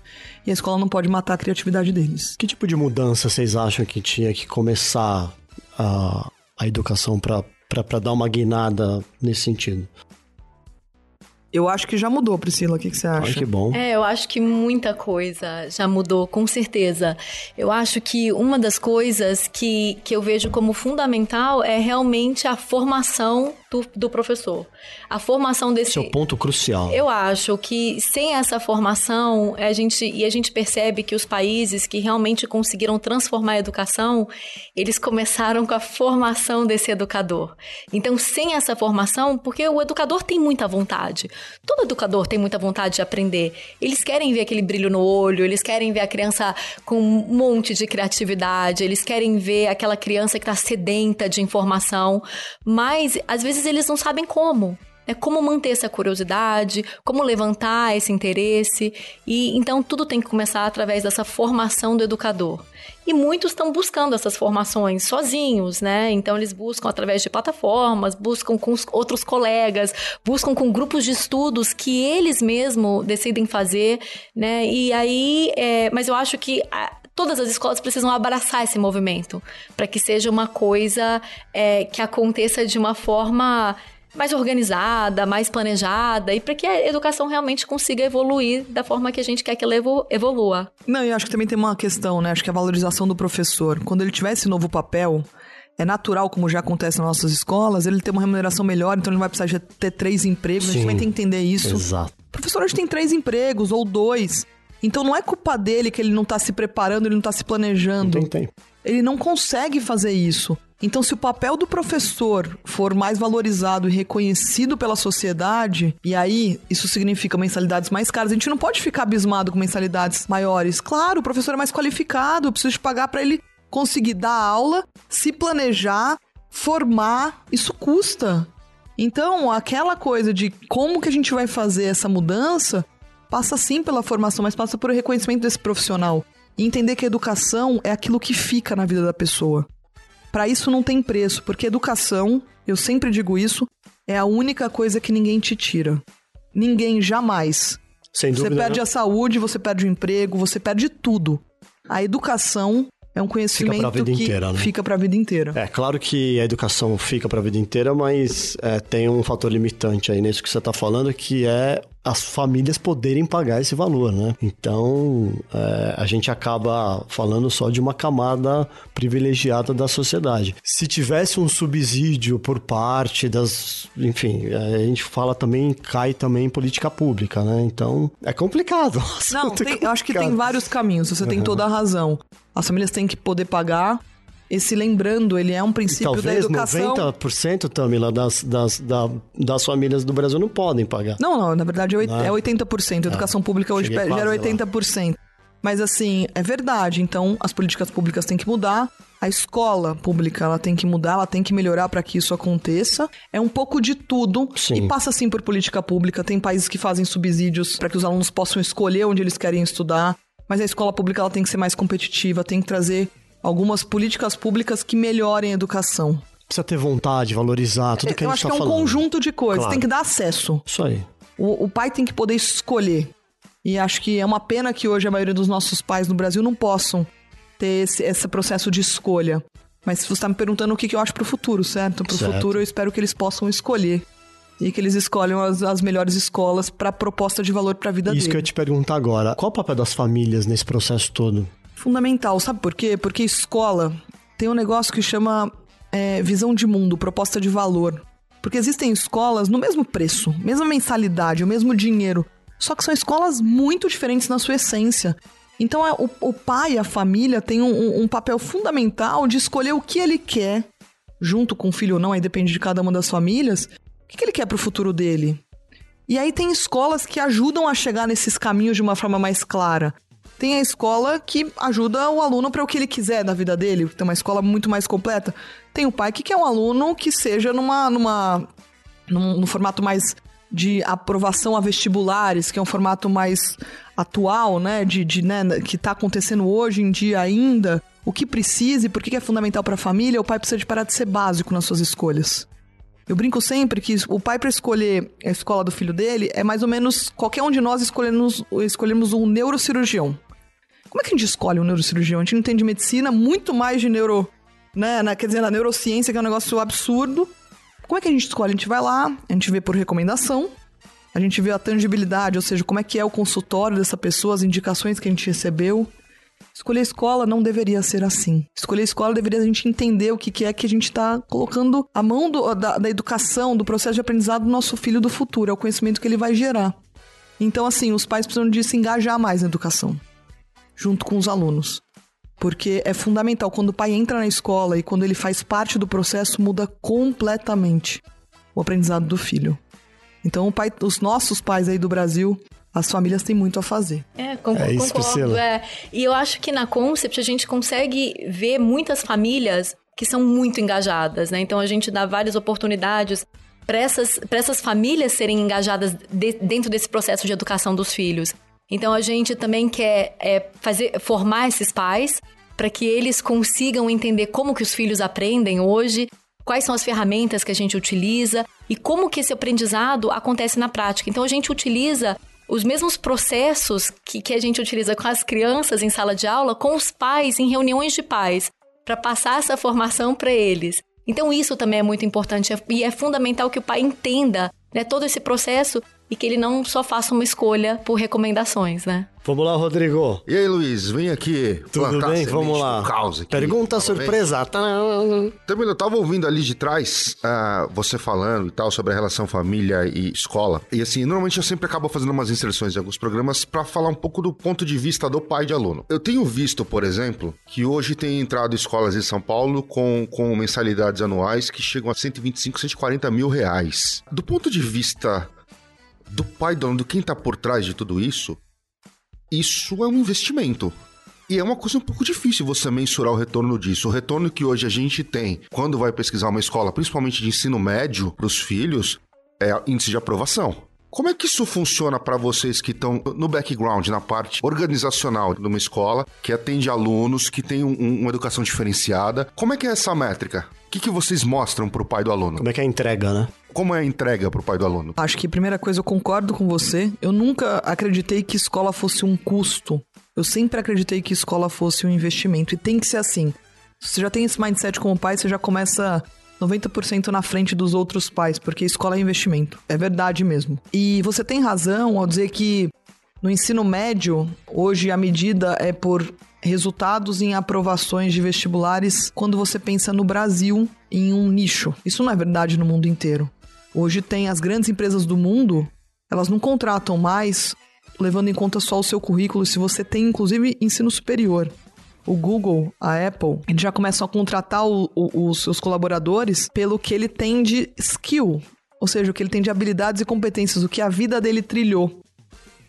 S3: e a escola não pode matar a criatividade deles.
S1: Que tipo de mudança vocês acham que tinha que começar a, a educação para dar uma guinada nesse sentido?
S3: Eu acho que já mudou, Priscila. O que, que você acha?
S1: Ai, que bom.
S2: É, eu acho que muita coisa já mudou, com certeza. Eu acho que uma das coisas que, que eu vejo como fundamental é realmente a formação do, do professor. A formação desse.
S1: Esse é o ponto crucial.
S2: Eu acho que sem essa formação, a gente, e a gente percebe que os países que realmente conseguiram transformar a educação, eles começaram com a formação desse educador. Então, sem essa formação, porque o educador tem muita vontade. Todo educador tem muita vontade de aprender. Eles querem ver aquele brilho no olho, eles querem ver a criança com um monte de criatividade, eles querem ver aquela criança que está sedenta de informação, mas às vezes eles não sabem como. É como manter essa curiosidade, como levantar esse interesse. E então tudo tem que começar através dessa formação do educador. E muitos estão buscando essas formações sozinhos, né? Então eles buscam através de plataformas, buscam com outros colegas, buscam com grupos de estudos que eles mesmos decidem fazer, né? E aí, é, mas eu acho que a, todas as escolas precisam abraçar esse movimento para que seja uma coisa é, que aconteça de uma forma mais organizada, mais planejada e para que a educação realmente consiga evoluir da forma que a gente quer que ela evolua.
S3: Não, e acho que também tem uma questão, né? Acho que a valorização do professor. Quando ele tiver esse novo papel, é natural, como já acontece nas nossas escolas, ele ter uma remuneração melhor, então ele não vai precisar de ter três empregos. Sim, a gente vai ter que entender isso.
S1: Exato.
S3: O professor hoje tem três empregos ou dois. Então não é culpa dele que ele não tá se preparando, ele não tá se planejando.
S1: Não tem tempo.
S3: Ele não consegue fazer isso. Então, se o papel do professor for mais valorizado e reconhecido pela sociedade, e aí isso significa mensalidades mais caras, a gente não pode ficar abismado com mensalidades maiores. Claro, o professor é mais qualificado, eu preciso pagar para ele conseguir dar aula, se planejar, formar, isso custa. Então, aquela coisa de como que a gente vai fazer essa mudança passa sim pela formação, mas passa por reconhecimento desse profissional. E entender que a educação é aquilo que fica na vida da pessoa. Para isso não tem preço, porque educação, eu sempre digo isso, é a única coisa que ninguém te tira. Ninguém jamais.
S1: Sem dúvida.
S3: Você perde
S1: não.
S3: a saúde, você perde o emprego, você perde tudo. A educação é um conhecimento
S1: fica pra vida
S3: que
S1: inteira, né?
S3: fica para a vida inteira.
S1: É claro que a educação fica para a vida inteira, mas é, tem um fator limitante aí nisso que você está falando, que é as famílias poderem pagar esse valor, né? Então, é, a gente acaba falando só de uma camada privilegiada da sociedade. Se tivesse um subsídio por parte das, enfim, a gente fala também cai também em política pública, né? Então, é complicado.
S3: Não, tem, eu acho que tem vários caminhos. Você uhum. tem toda a razão. As famílias têm que poder pagar esse lembrando, ele é um princípio
S1: Talvez
S3: da educação.
S1: 90%, Tamila, das, das, das, das famílias do Brasil não podem pagar.
S3: Não, não, na verdade é 80%. A educação ah, pública hoje gera 80%. Lá. Mas assim, é verdade. Então, as políticas públicas têm que mudar. A escola pública ela tem que mudar, ela tem que melhorar para que isso aconteça. É um pouco de tudo
S1: Sim.
S3: e passa sim por política pública. Tem países que fazem subsídios para que os alunos possam escolher onde eles querem estudar. Mas a escola pública ela tem que ser mais competitiva, tem que trazer algumas políticas públicas que melhorem a educação.
S1: Precisa ter vontade, valorizar tudo que
S3: Eu
S1: a gente
S3: tá
S1: falando.
S3: Acho que é um conjunto de coisas, claro. tem que dar acesso.
S1: Isso aí.
S3: O, o pai tem que poder escolher. E acho que é uma pena que hoje a maioria dos nossos pais no Brasil não possam ter esse, esse processo de escolha. Mas você está me perguntando o que, que eu acho para o futuro, certo? Para o futuro eu espero que eles possam escolher. E que eles escolham as, as melhores escolas para proposta de valor para a vida
S1: Isso
S3: dele.
S1: que eu ia te perguntar agora. Qual o papel das famílias nesse processo todo?
S3: Fundamental. Sabe por quê? Porque escola tem um negócio que chama é, visão de mundo, proposta de valor. Porque existem escolas no mesmo preço, mesma mensalidade, o mesmo dinheiro. Só que são escolas muito diferentes na sua essência. Então é, o, o pai, a família, tem um, um, papel fundamental de escolher o que ele quer, junto com o filho ou não, aí depende de cada uma das famílias, o que, que ele quer para o futuro dele. E aí tem escolas que ajudam a chegar nesses caminhos de uma forma mais clara. Tem a escola que ajuda o aluno para o que ele quiser da vida dele, tem uma escola muito mais completa. Tem o pai que quer um aluno que seja numa, numa num, num formato mais de aprovação a vestibulares, que é um formato mais atual, né, de, de né, que está acontecendo hoje em dia ainda. O que precisa e por que é fundamental para a família, o pai precisa de parar de ser básico nas suas escolhas. Eu brinco sempre que o pai para escolher a escola do filho dele é mais ou menos qualquer um de nós escolhemos, escolhemos um neurocirurgião. Como é que a gente escolhe um neurocirurgião? A gente não entende medicina, muito mais de neuro, né, na, quer dizer, na neurociência, que é um negócio absurdo. Como é que a gente escolhe? A gente vai lá, a gente vê por recomendação, A gente vê a tangibilidade, ou seja, como é que é o consultório dessa pessoa, as indicações que a gente recebeu. Escolher escola não deveria ser assim. Escolher escola deveria a gente entender o que, que é que a gente está colocando a mão do, da, da educação, do processo de aprendizado do nosso filho do futuro, é o conhecimento que ele vai gerar. Então, assim, os pais precisam de se engajar mais na educação, junto com os alunos. Porque é fundamental, quando o pai entra na escola e quando ele faz parte do processo, muda completamente o aprendizado do filho. Então, pai, os nossos pais aí do Brasil, as famílias têm muito a fazer.
S2: É, concordo. É isso, concordo é. E eu acho que na Concept a gente consegue ver muitas famílias que são muito engajadas, né? Então a gente dá várias oportunidades para essas, essas famílias serem engajadas de, dentro desse processo de educação dos filhos. Então a gente também quer é, fazer, formar esses pais para que eles consigam entender como que os filhos aprendem hoje, quais são as ferramentas que a gente utiliza e como que esse aprendizado acontece na prática. Então a gente utiliza os mesmos processos que, que a gente utiliza com as crianças em sala de aula, com os pais em reuniões de pais, para passar essa formação para eles. Então isso também é muito importante e é fundamental que o pai entenda né, todo esse processo e que ele não só faça uma escolha por recomendações, né?
S1: Vamos lá, Rodrigo.
S4: E aí, Luiz, vem aqui.
S1: Tudo bem? Vamos lá. Aqui, Pergunta surpresa.
S4: Também eu tava ouvindo ali de trás uh, você falando e tal sobre a relação família e escola. E assim, normalmente eu sempre acabo fazendo umas inserções em alguns programas para falar um pouco do ponto de vista do pai de aluno. Eu tenho visto, por exemplo, que hoje tem entrado escolas em São Paulo com, com mensalidades anuais que chegam a 125, 140 mil reais. Do ponto de vista do pai do aluno, do quem tá por trás de tudo isso, isso é um investimento. E é uma coisa um pouco difícil você mensurar o retorno disso. O retorno que hoje a gente tem quando vai pesquisar uma escola, principalmente de ensino médio, para os filhos, é índice de aprovação. Como é que isso funciona para vocês que estão no background, na parte organizacional de uma escola, que atende alunos, que tem um, uma educação diferenciada? Como é que é essa métrica? O que, que vocês mostram para o pai do aluno?
S1: Como é que é a entrega, né?
S4: Como é a entrega para o pai do aluno?
S3: Acho que, primeira coisa, eu concordo com você. Eu nunca acreditei que escola fosse um custo. Eu sempre acreditei que escola fosse um investimento. E tem que ser assim. Se você já tem esse mindset como pai, você já começa 90% na frente dos outros pais, porque escola é investimento. É verdade mesmo. E você tem razão ao dizer que no ensino médio, hoje a medida é por resultados em aprovações de vestibulares quando você pensa no Brasil em um nicho. Isso não é verdade no mundo inteiro. Hoje tem as grandes empresas do mundo, elas não contratam mais levando em conta só o seu currículo, se você tem inclusive ensino superior o Google, a Apple, eles já começam a contratar o, o, os seus colaboradores pelo que ele tem de skill, ou seja, o que ele tem de habilidades e competências, o que a vida dele trilhou.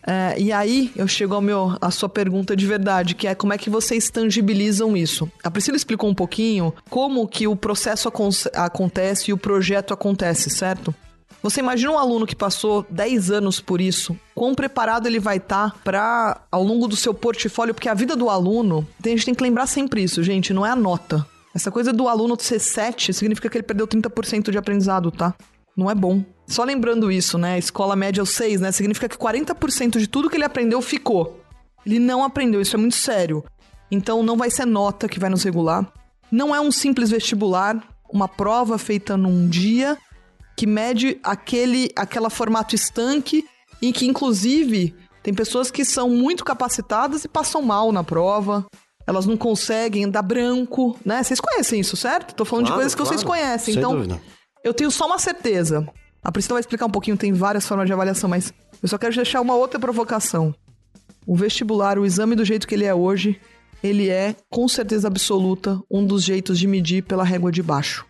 S3: É, e aí eu chego ao meu, a sua pergunta de verdade, que é como é que vocês tangibilizam isso? A Priscila explicou um pouquinho como que o processo acontece e o projeto acontece, certo? Você imagina um aluno que passou 10 anos por isso, quão preparado ele vai estar tá para ao longo do seu portfólio, porque a vida do aluno, a gente tem que lembrar sempre isso, gente, não é a nota. Essa coisa do aluno ser 7 significa que ele perdeu 30% de aprendizado, tá? Não é bom. Só lembrando isso, né? Escola média é o 6, né? Significa que 40% de tudo que ele aprendeu ficou. Ele não aprendeu, isso é muito sério. Então não vai ser nota que vai nos regular. Não é um simples vestibular, uma prova feita num dia que mede aquele aquela formato estanque e que inclusive tem pessoas que são muito capacitadas e passam mal na prova. Elas não conseguem dar branco, né? Vocês conhecem isso, certo? Tô falando claro, de coisas que claro. vocês conhecem. Sem então, dúvida. Eu tenho só uma certeza. A Priscila vai explicar um pouquinho, tem várias formas de avaliação, mas eu só quero deixar uma outra provocação. O vestibular, o exame do jeito que ele é hoje, ele é, com certeza absoluta, um dos jeitos de medir pela régua de baixo.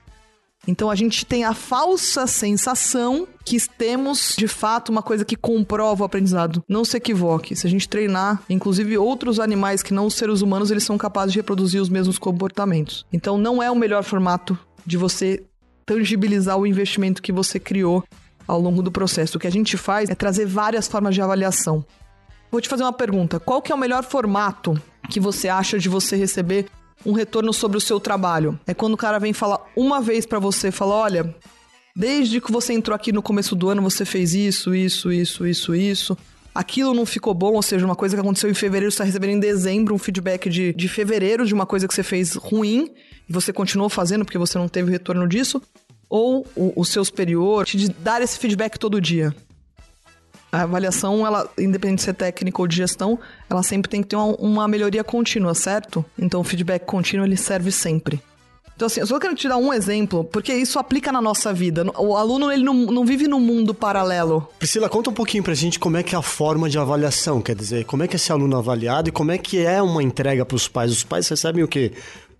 S3: Então a gente tem a falsa sensação que temos de fato uma coisa que comprova o aprendizado. Não se equivoque. Se a gente treinar, inclusive outros animais que não os seres humanos, eles são capazes de reproduzir os mesmos comportamentos. Então não é o melhor formato de você tangibilizar o investimento que você criou ao longo do processo. O que a gente faz é trazer várias formas de avaliação. Vou te fazer uma pergunta. Qual que é o melhor formato que você acha de você receber um retorno sobre o seu trabalho. É quando o cara vem falar uma vez para você, fala, olha, desde que você entrou aqui no começo do ano, você fez isso, isso, isso, isso, isso. Aquilo não ficou bom, ou seja, uma coisa que aconteceu em fevereiro, você está recebendo em dezembro um feedback de, de fevereiro de uma coisa que você fez ruim e você continuou fazendo porque você não teve retorno disso. Ou o, o seu superior te dar esse feedback todo dia. A avaliação, ela, independente de ser técnica ou de gestão, ela sempre tem que ter uma, uma melhoria contínua, certo? Então o feedback contínuo ele serve sempre. Então, assim, eu só quero te dar um exemplo, porque isso aplica na nossa vida. O aluno, ele não, não vive num mundo paralelo.
S1: Priscila, conta um pouquinho pra gente como é que é a forma de avaliação, quer dizer, como é que é esse aluno avaliado e como é que é uma entrega pros pais. Os pais recebem o quê?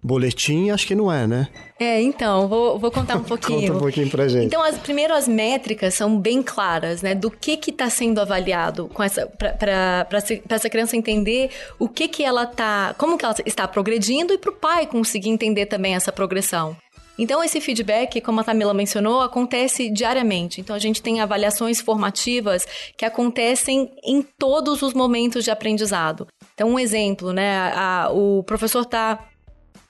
S1: Boletim, acho que não é, né?
S2: É, então, vou, vou contar um pouquinho.
S1: Conta um pouquinho pra gente.
S2: Então, as, primeiro, as métricas são bem claras, né? Do que que está sendo avaliado com essa, para essa criança entender o que que ela tá, como que ela está progredindo e para o pai conseguir entender também essa progressão. Então, esse feedback, como a Tamila mencionou, acontece diariamente. Então, a gente tem avaliações formativas que acontecem em todos os momentos de aprendizado. Então, um exemplo, né? A, o professor está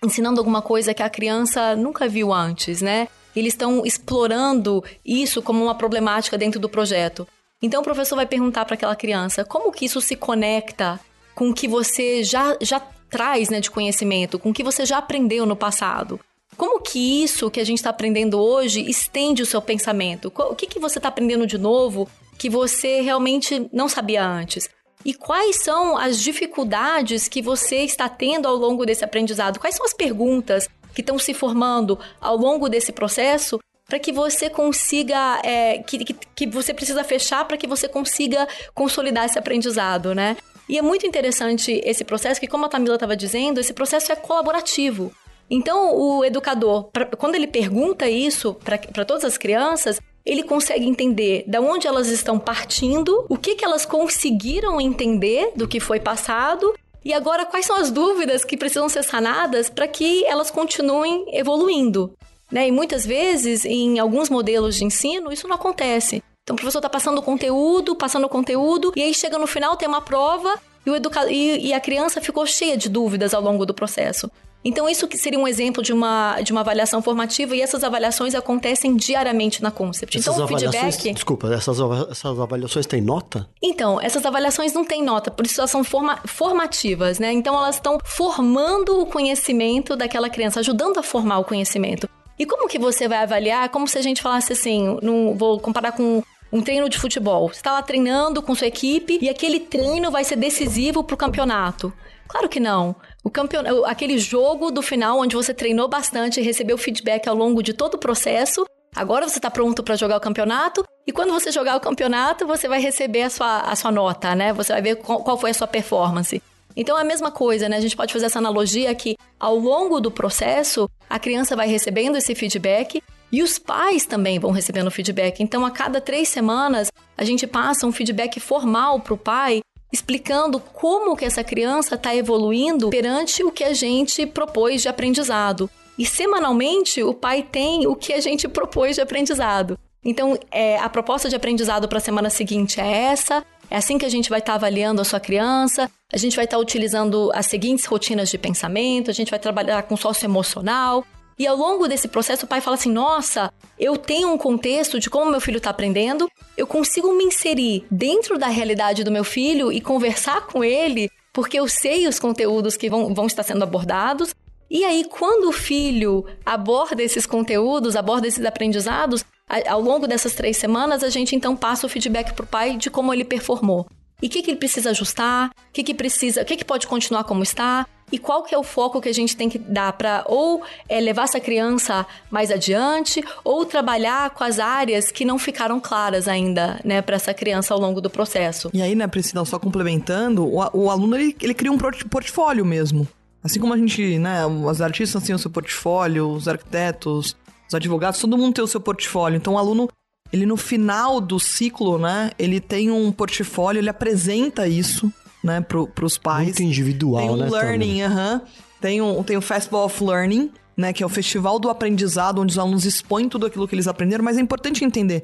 S2: ensinando alguma coisa que a criança nunca viu antes, né? Eles estão explorando isso como uma problemática dentro do projeto. Então o professor vai perguntar para aquela criança como que isso se conecta com o que você já, já traz né, de conhecimento, com o que você já aprendeu no passado. Como que isso que a gente está aprendendo hoje estende o seu pensamento? O que, que você está aprendendo de novo que você realmente não sabia antes? E quais são as dificuldades que você está tendo ao longo desse aprendizado? Quais são as perguntas que estão se formando ao longo desse processo para que você consiga, é, que, que, que você precisa fechar para que você consiga consolidar esse aprendizado, né? E é muito interessante esse processo, que como a Tamila estava dizendo, esse processo é colaborativo. Então, o educador, pra, quando ele pergunta isso para todas as crianças, ele consegue entender da onde elas estão partindo, o que, que elas conseguiram entender do que foi passado e agora quais são as dúvidas que precisam ser sanadas para que elas continuem evoluindo. Né? E muitas vezes, em alguns modelos de ensino, isso não acontece. Então o professor está passando conteúdo, passando conteúdo, e aí chega no final, tem uma prova, e, o educa... e, e a criança ficou cheia de dúvidas ao longo do processo. Então, isso que seria um exemplo de uma, de uma avaliação formativa e essas avaliações acontecem diariamente na Concept.
S1: Essas
S2: então,
S1: o feedback. Desculpa, essas, essas avaliações têm nota?
S2: Então, essas avaliações não têm nota, por isso elas são forma, formativas, né? Então, elas estão formando o conhecimento daquela criança, ajudando a formar o conhecimento. E como que você vai avaliar? Como se a gente falasse assim, não vou comparar com um treino de futebol. Você está lá treinando com sua equipe e aquele treino vai ser decisivo para o campeonato. Claro que não. O campeon... Aquele jogo do final onde você treinou bastante e recebeu feedback ao longo de todo o processo. Agora você está pronto para jogar o campeonato e quando você jogar o campeonato, você vai receber a sua, a sua nota, né? Você vai ver qual, qual foi a sua performance. Então é a mesma coisa, né? A gente pode fazer essa analogia que ao longo do processo, a criança vai recebendo esse feedback e os pais também vão recebendo feedback. Então, a cada três semanas, a gente passa um feedback formal para o pai explicando como que essa criança está evoluindo perante o que a gente propôs de aprendizado. E semanalmente o pai tem o que a gente propôs de aprendizado. Então, é, a proposta de aprendizado para a semana seguinte é essa. É assim que a gente vai estar tá avaliando a sua criança. A gente vai estar tá utilizando as seguintes rotinas de pensamento. A gente vai trabalhar com sócio emocional. E ao longo desse processo, o pai fala assim: nossa, eu tenho um contexto de como meu filho está aprendendo, eu consigo me inserir dentro da realidade do meu filho e conversar com ele, porque eu sei os conteúdos que vão, vão estar sendo abordados. E aí, quando o filho aborda esses conteúdos, aborda esses aprendizados, ao longo dessas três semanas, a gente então passa o feedback para o pai de como ele performou. E o que, que ele precisa ajustar, o que, que precisa, o que, que pode continuar como está, e qual que é o foco que a gente tem que dar para ou é, levar essa criança mais adiante ou trabalhar com as áreas que não ficaram claras ainda, né, para essa criança ao longo do processo.
S3: E aí, né, Priscila, só complementando, o, o aluno ele, ele cria um portfólio mesmo. Assim como a gente, né, os artistas têm o seu portfólio, os arquitetos, os advogados, todo mundo tem o seu portfólio. Então o aluno, ele no final do ciclo, né, ele tem um portfólio, ele apresenta isso né, pro, pros pais.
S1: Muito individual,
S3: tem um
S1: né?
S3: learning, aham. Uh -huh. Tem um, tem o Festival of Learning, né, que é o festival do aprendizado, onde os alunos expõem tudo aquilo que eles aprenderam, mas é importante entender.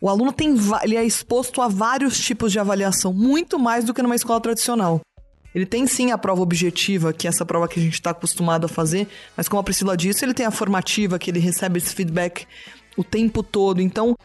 S3: O aluno tem, ele é exposto a vários tipos de avaliação, muito mais do que numa escola tradicional. Ele tem sim a prova objetiva, que é essa prova que a gente está acostumado a fazer, mas como a Priscila disse, ele tem a formativa, que ele recebe esse feedback o tempo todo. Então,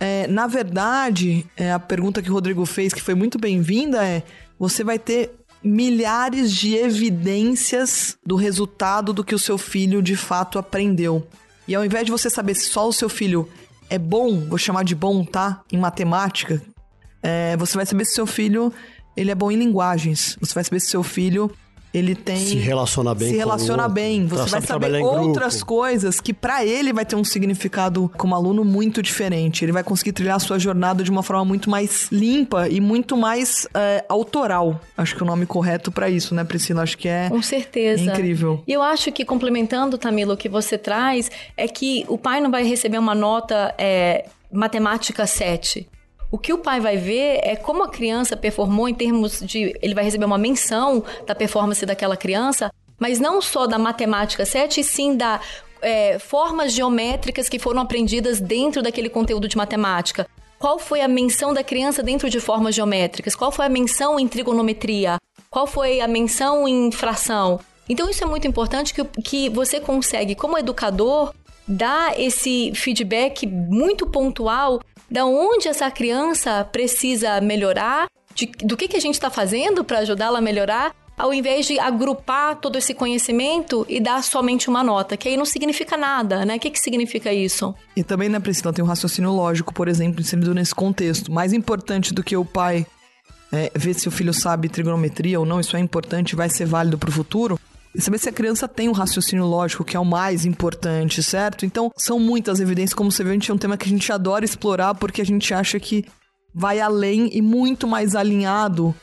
S3: é, na verdade, é, a pergunta que o Rodrigo fez, que foi muito bem-vinda, é: você vai ter milhares de evidências do resultado do que o seu filho de fato aprendeu. E ao invés de você saber se só o seu filho é bom, vou chamar de bom, tá? Em matemática, É, você vai saber se seu filho ele é bom em linguagens. Você vai saber se seu filho ele tem
S1: se relaciona bem
S3: se relaciona
S1: com o
S3: bem. Você vai
S1: sabe
S3: saber outras coisas que pra ele vai ter um significado como aluno muito diferente. Ele vai conseguir trilhar a sua jornada de uma forma muito mais limpa e muito mais é, autoral. Acho que é o nome correto pra isso né Priscila? Acho que é
S2: Com certeza.
S3: incrível.
S2: E eu acho que, complementando, Tamilo, o que você traz, é que o pai não vai receber uma nota é, matemática 7. O que o pai vai ver é como a criança performou em termos de. Ele vai receber uma menção da performance daquela criança, mas não só da matemática 7, e sim da. é, formas geométricas que foram aprendidas dentro daquele conteúdo de matemática. Qual foi a menção da criança dentro de formas geométricas? Qual foi a menção em trigonometria? Qual foi a menção em fração? Então, isso é muito importante que, que você consegue, como educador, dar esse feedback muito pontual da onde essa criança precisa melhorar, de- do que, que a gente está fazendo para ajudá-la a melhorar, ao invés de agrupar todo esse conhecimento e dar somente uma nota, que aí não significa nada, né? O que, que significa isso?
S3: E também, né, Priscila, tem um raciocínio lógico, por exemplo, inserido nesse contexto. Mais importante do que o pai é, ver se o filho sabe trigonometria ou não, isso é importante, vai ser válido pro futuro. Saber se a criança tem um raciocínio lógico, que é o mais importante, certo? Então, são muitas evidências, como você vê, a gente é um tema que a gente adora explorar porque a gente acha que vai além e muito mais alinhado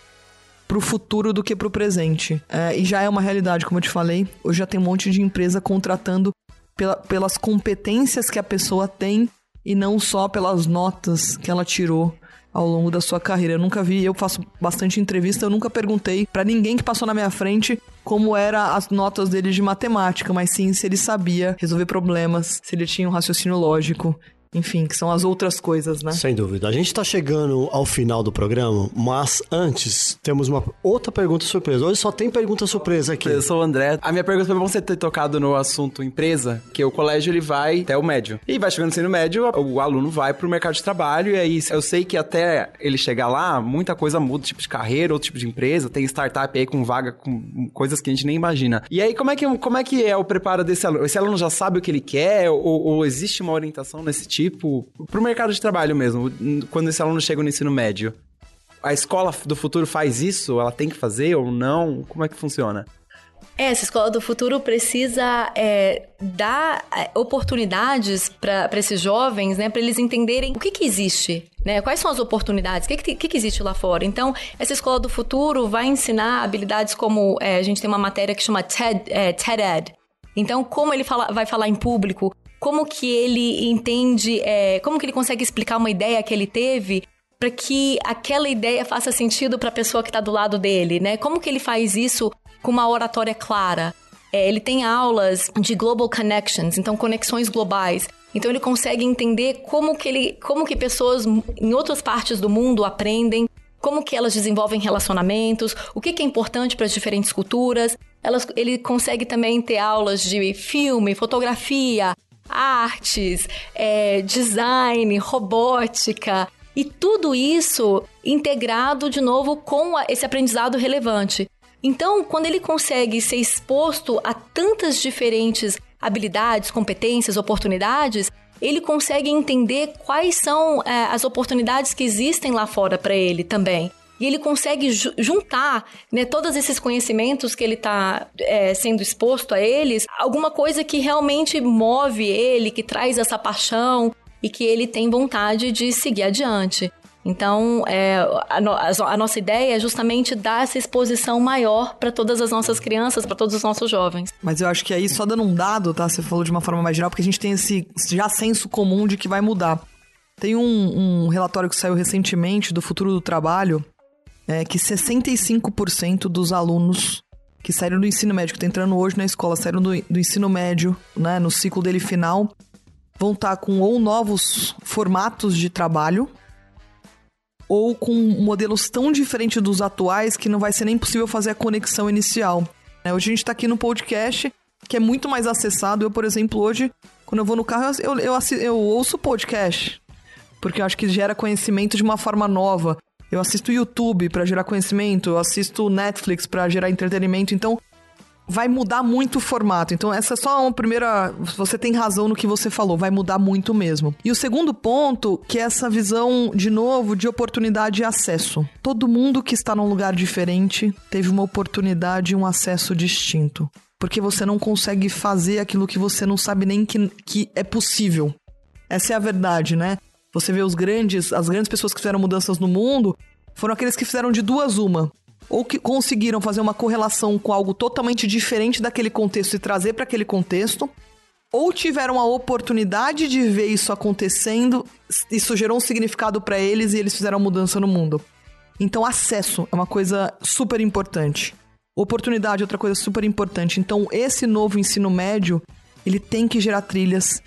S3: pro futuro do que pro presente. É, e já é uma realidade, como eu te falei. Hoje já tem um monte de empresa contratando pela- pelas competências que a pessoa tem e não só pelas notas que ela tirou ao longo da sua carreira. Eu nunca vi, eu faço bastante entrevista, eu nunca perguntei pra ninguém que passou na minha frente como eram as notas dele de matemática, mas sim se ele sabia resolver problemas, se ele tinha um raciocínio lógico, enfim, que são as outras coisas, né?
S1: Sem dúvida. A gente tá chegando ao final do programa, mas antes temos uma outra pergunta surpresa. Hoje só tem pergunta surpresa aqui.
S5: Eu sou o André. A minha pergunta foi pra você ter tocado no assunto empresa, que o colégio ele vai até o médio. E vai chegando no ensino médio, o aluno vai pro mercado de trabalho e aí eu sei que até ele chegar lá, muita coisa muda, tipo de carreira, outro tipo de empresa, tem startup aí com vaga com coisas que a gente nem imagina. E aí como é que como é que é o preparo desse aluno? Esse aluno já sabe o que ele quer ou, ou existe uma orientação nesse tipo pro mercado de trabalho mesmo, quando esse aluno chega no ensino médio? A escola do futuro faz isso? Ela tem que fazer ou não? Como é que funciona?
S2: É, essa escola do futuro precisa é, dar é, oportunidades para esses jovens, né, para eles entenderem o que, que existe, né, quais são as oportunidades, o que, que, que, que existe lá fora. Então, essa escola do futuro vai ensinar habilidades como é, a gente tem uma matéria que chama TED, é, TED Ed. Então, como ele fala, vai falar em público, como que ele entende, é, como que ele consegue explicar uma ideia que ele teve para que aquela ideia faça sentido para a pessoa que está do lado dele, né? Como que ele faz isso com uma oratória clara? É, ele tem aulas de global connections, então conexões globais. Então ele consegue entender como que ele, como que pessoas em outras partes do mundo aprendem, como que elas desenvolvem relacionamentos, o que, que é importante para as diferentes culturas. Elas, ele consegue também ter aulas de filme, fotografia, artes, é, design, robótica. E tudo isso integrado de novo com esse aprendizado relevante. Então, quando ele consegue ser exposto a tantas diferentes habilidades, competências, oportunidades, ele consegue entender quais são é, as oportunidades que existem lá fora para ele também. E ele consegue ju juntar né, todos esses conhecimentos que ele está é, sendo exposto a eles, alguma coisa que realmente move ele, que traz essa paixão e que ele tem vontade de seguir adiante. Então, é, a, no, a, nossa ideia é justamente dar essa exposição maior para todas as nossas crianças, para todos os nossos jovens.
S3: Mas eu acho que aí, só dando um dado, tá? Você falou de uma forma mais geral, porque a gente tem esse já senso comum de que vai mudar. Tem um, um relatório que saiu recentemente do futuro do trabalho, é que 65% dos alunos que saíram do ensino médio, que estão entrando hoje na escola, saíram do, do ensino médio, né, no ciclo dele final, vão estar com ou novos formatos de trabalho, ou com modelos tão diferentes dos atuais que não vai ser nem possível fazer a conexão inicial. É, hoje a gente está aqui no podcast, que é muito mais acessado. Eu, por exemplo, hoje, quando eu vou no carro, eu, eu, eu, eu ouço podcast, porque eu acho que gera conhecimento de uma forma nova. Eu assisto YouTube para gerar conhecimento, eu assisto Netflix para gerar entretenimento. Então, vai mudar muito o formato. Então, essa é só uma primeira. Você tem razão no que você falou, vai mudar muito mesmo. E o segundo ponto, que é essa visão, de novo, de oportunidade e acesso. Todo mundo que está num lugar diferente teve uma oportunidade e um acesso distinto. Porque você não consegue fazer aquilo que você não sabe nem que, que é possível. Essa é a verdade, né? Você vê os grandes, as grandes pessoas que fizeram mudanças no mundo, foram aqueles que fizeram de duas uma ou que conseguiram fazer uma correlação com algo totalmente diferente daquele contexto e trazer para aquele contexto, ou tiveram a oportunidade de ver isso acontecendo, isso gerou um significado para eles e eles fizeram mudança no mundo. Então, acesso é uma coisa super importante. Oportunidade é outra coisa super importante. Então, esse novo ensino médio, ele tem que gerar trilhas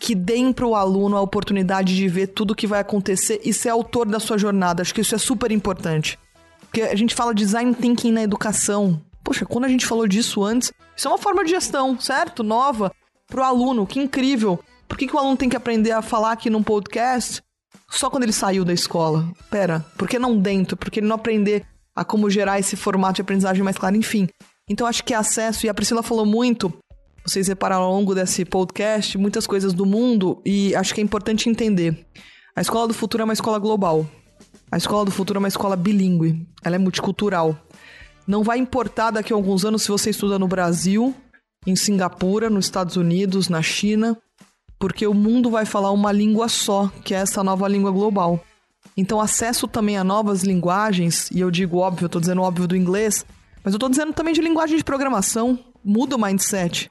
S3: que deem para o aluno a oportunidade de ver tudo o que vai acontecer e ser autor da sua jornada. Acho que isso é super importante. Porque a gente fala design thinking na educação. Poxa, quando a gente falou disso antes, isso é uma forma de gestão, certo? Nova para o aluno, que incrível. Por que, que o aluno tem que aprender a falar aqui num podcast só quando ele saiu da escola? Pera, por que não dentro? Por que ele não aprender a como gerar esse formato de aprendizagem mais claro? Enfim. Então acho que é acesso, e a Priscila falou muito, vocês repararam ao longo desse podcast, muitas coisas do mundo, e acho que é importante entender. A escola do futuro é uma escola global. A escola do futuro é uma escola bilíngue, ela é multicultural. Não vai importar daqui a alguns anos se você estuda no Brasil, em Singapura, nos Estados Unidos, na China, porque o mundo vai falar uma língua só, que é essa nova língua global. Então, acesso também a novas linguagens, e eu digo óbvio, eu dizendo óbvio do inglês, mas eu tô dizendo também de linguagem de programação, muda o mindset.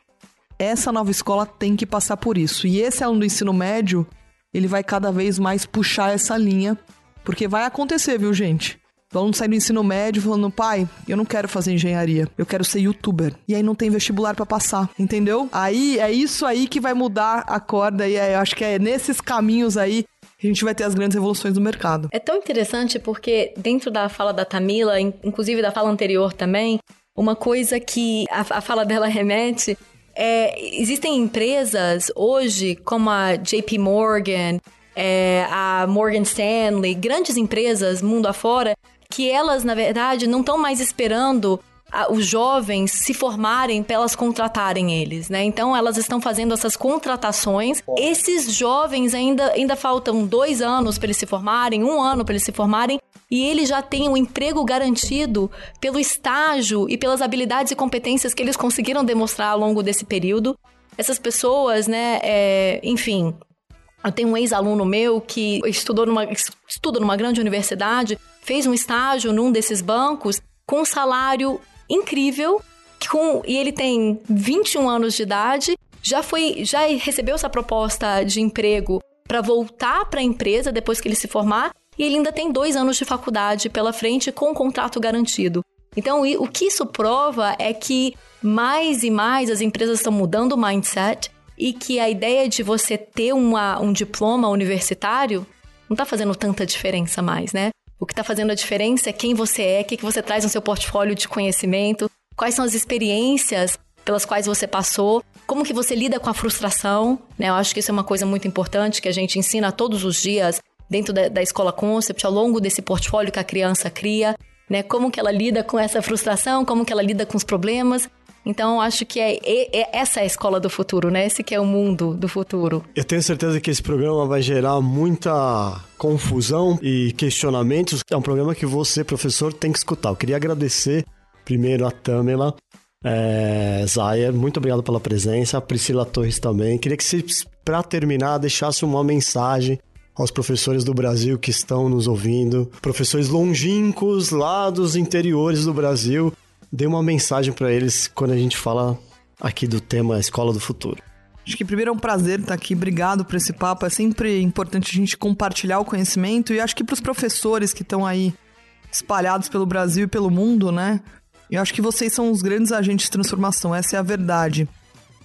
S3: Essa nova escola tem que passar por isso. E esse aluno do ensino médio, ele vai cada vez mais puxar essa linha porque vai acontecer, viu, gente? O aluno sai do ensino médio falando, pai, eu não quero fazer engenharia, eu quero ser youtuber. E aí não tem vestibular para passar, entendeu? Aí é isso aí que vai mudar a corda e é, eu acho que é nesses caminhos aí a gente vai ter as grandes revoluções do mercado.
S2: É tão interessante porque dentro da fala da Tamila, inclusive da fala anterior também, uma coisa que a, a fala dela remete é, existem empresas hoje como a JP Morgan, é, a Morgan Stanley, grandes empresas mundo afora, que elas, na verdade, não estão mais esperando os jovens se formarem para elas contratarem eles, né? Então elas estão fazendo essas contratações. Esses jovens ainda, ainda faltam dois anos para eles se formarem, um ano para eles se formarem, e eles já têm um emprego garantido pelo estágio e pelas habilidades e competências que eles conseguiram demonstrar ao longo desse período. Essas pessoas, né, é, enfim, eu tenho um ex-aluno meu que estudou numa, estuda numa grande universidade, fez um estágio num desses bancos com um salário incrível, com, e ele tem 21 anos de idade, já foi, já recebeu essa proposta de emprego para voltar para a empresa depois que ele se formar, e ele ainda tem dois anos de faculdade pela frente com um contrato garantido. Então, o que isso prova é que mais e mais as empresas estão mudando o mindset e que a ideia de você ter uma, um diploma universitário não está fazendo tanta diferença mais, né? O que está fazendo a diferença é quem você é, o que, que você traz no seu portfólio de conhecimento, quais são as experiências pelas quais você passou, como que você lida com a frustração, né? Eu acho que isso é uma coisa muito importante que a gente ensina todos os dias dentro da, da escola Concept, ao longo desse portfólio que a criança cria, né? Como que ela lida com essa frustração, como que ela lida com os problemas então, acho que é, é, é, essa é a escola do futuro, né? Esse que é o mundo do futuro.
S1: Eu tenho certeza que esse programa vai gerar muita confusão e questionamentos. É um programa que você, professor, tem que escutar. Eu queria agradecer primeiro a Tamela, é, Zayer, muito obrigado pela presença, a Priscila Torres também. Queria que você, para terminar, deixasse uma mensagem aos professores do Brasil que estão nos ouvindo, professores longínquos lá dos interiores do Brasil, dê uma mensagem para eles quando a gente fala aqui do tema Escola do Futuro.
S3: Acho que primeiro é um prazer estar aqui. Obrigado por esse papo. É sempre importante a gente compartilhar o conhecimento e acho que para os professores que estão aí espalhados pelo Brasil e pelo mundo, né? Eu acho que vocês são os grandes agentes de transformação. Essa é a verdade.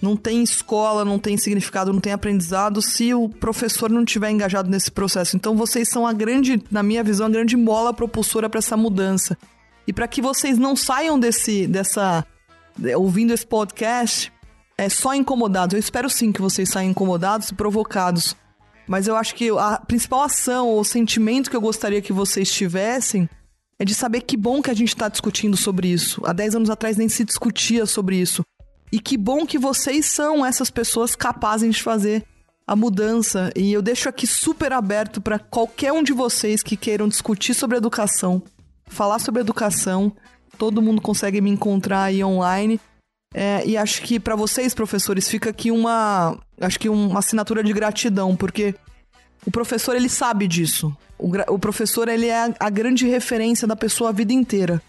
S3: Não tem escola, não tem significado, não tem aprendizado se o professor não estiver engajado nesse processo. Então vocês são a grande, na minha visão, a grande mola propulsora para essa mudança. E para que vocês não saiam desse dessa ouvindo esse podcast é só incomodados. Eu espero sim que vocês saiam incomodados e provocados. Mas eu acho que a principal ação ou sentimento que eu gostaria que vocês tivessem é de saber que bom que a gente está discutindo sobre isso. Há 10 anos atrás nem se discutia sobre isso. E que bom que vocês são essas pessoas capazes de fazer a mudança. E eu deixo aqui super aberto para qualquer um de vocês que queiram discutir sobre educação, falar sobre educação. Todo mundo consegue me encontrar aí online. É, e acho que para vocês, professores, fica aqui uma, acho que uma assinatura de gratidão, porque o professor ele sabe disso. O, o professor ele é a, a grande referência da pessoa a vida inteira.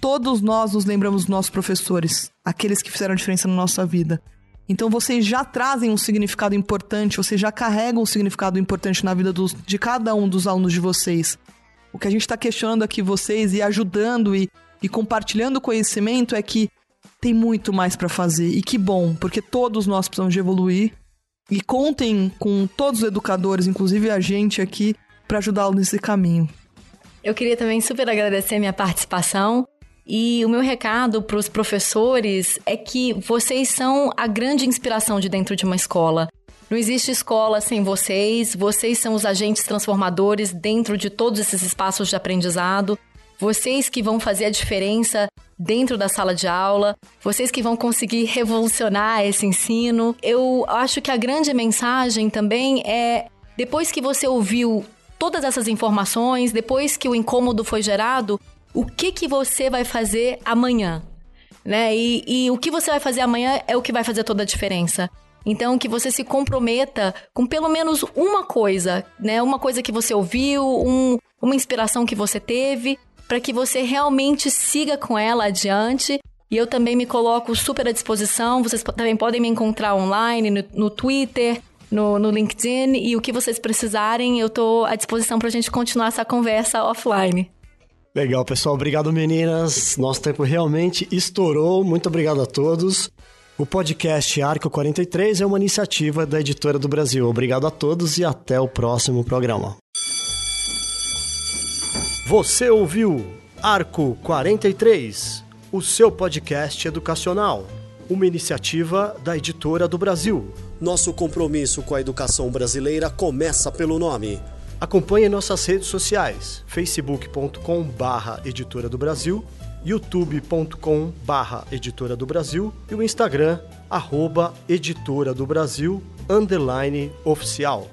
S3: Todos nós nos lembramos dos nossos professores, aqueles que fizeram diferença na nossa vida. Então vocês já trazem um significado importante, vocês já carregam um significado importante na vida dos, de cada um dos alunos de vocês. O que a gente está questionando aqui vocês e ajudando e, e compartilhando conhecimento é que tem muito mais para fazer. E que bom, porque todos nós precisamos de evoluir. E contem com todos os educadores, inclusive a gente aqui, para ajudá-lo nesse caminho.
S2: Eu queria também super agradecer minha participação. E o meu recado para os professores é que vocês são a grande inspiração de dentro de uma escola. Não existe escola sem vocês, vocês são os agentes transformadores dentro de todos esses espaços de aprendizado. Vocês que vão fazer a diferença dentro da sala de aula, vocês que vão conseguir revolucionar esse ensino. Eu acho que a grande mensagem também é: depois que você ouviu todas essas informações, depois que o incômodo foi gerado, o que, que você vai fazer amanhã? Né? E, e o que você vai fazer amanhã é o que vai fazer toda a diferença. Então, que você se comprometa com pelo menos uma coisa, né? Uma coisa que você ouviu, um, uma inspiração que você teve, para que você realmente siga com ela adiante. E eu também me coloco super à disposição. Vocês também podem me encontrar online, no, no Twitter, no, no, LinkedIn. E o que vocês precisarem, eu estou à disposição para a gente continuar essa conversa offline.
S1: Legal, pessoal. Obrigado, meninas. Nosso tempo realmente estourou. Muito obrigado a todos. O podcast Arco 43 é uma iniciativa da Editora do Brasil. Obrigado a todos e até o próximo programa. Você ouviu Arco 43, o seu podcast educacional, uma iniciativa da Editora do Brasil.
S6: Nosso compromisso com a educação brasileira começa pelo nome.
S1: Acompanhe nossas redes sociais: facebook.com barra Editora do Brasil, youtube.com barra Editora do Brasil e o Instagram, arroba Editora do Brasil, underline oficial.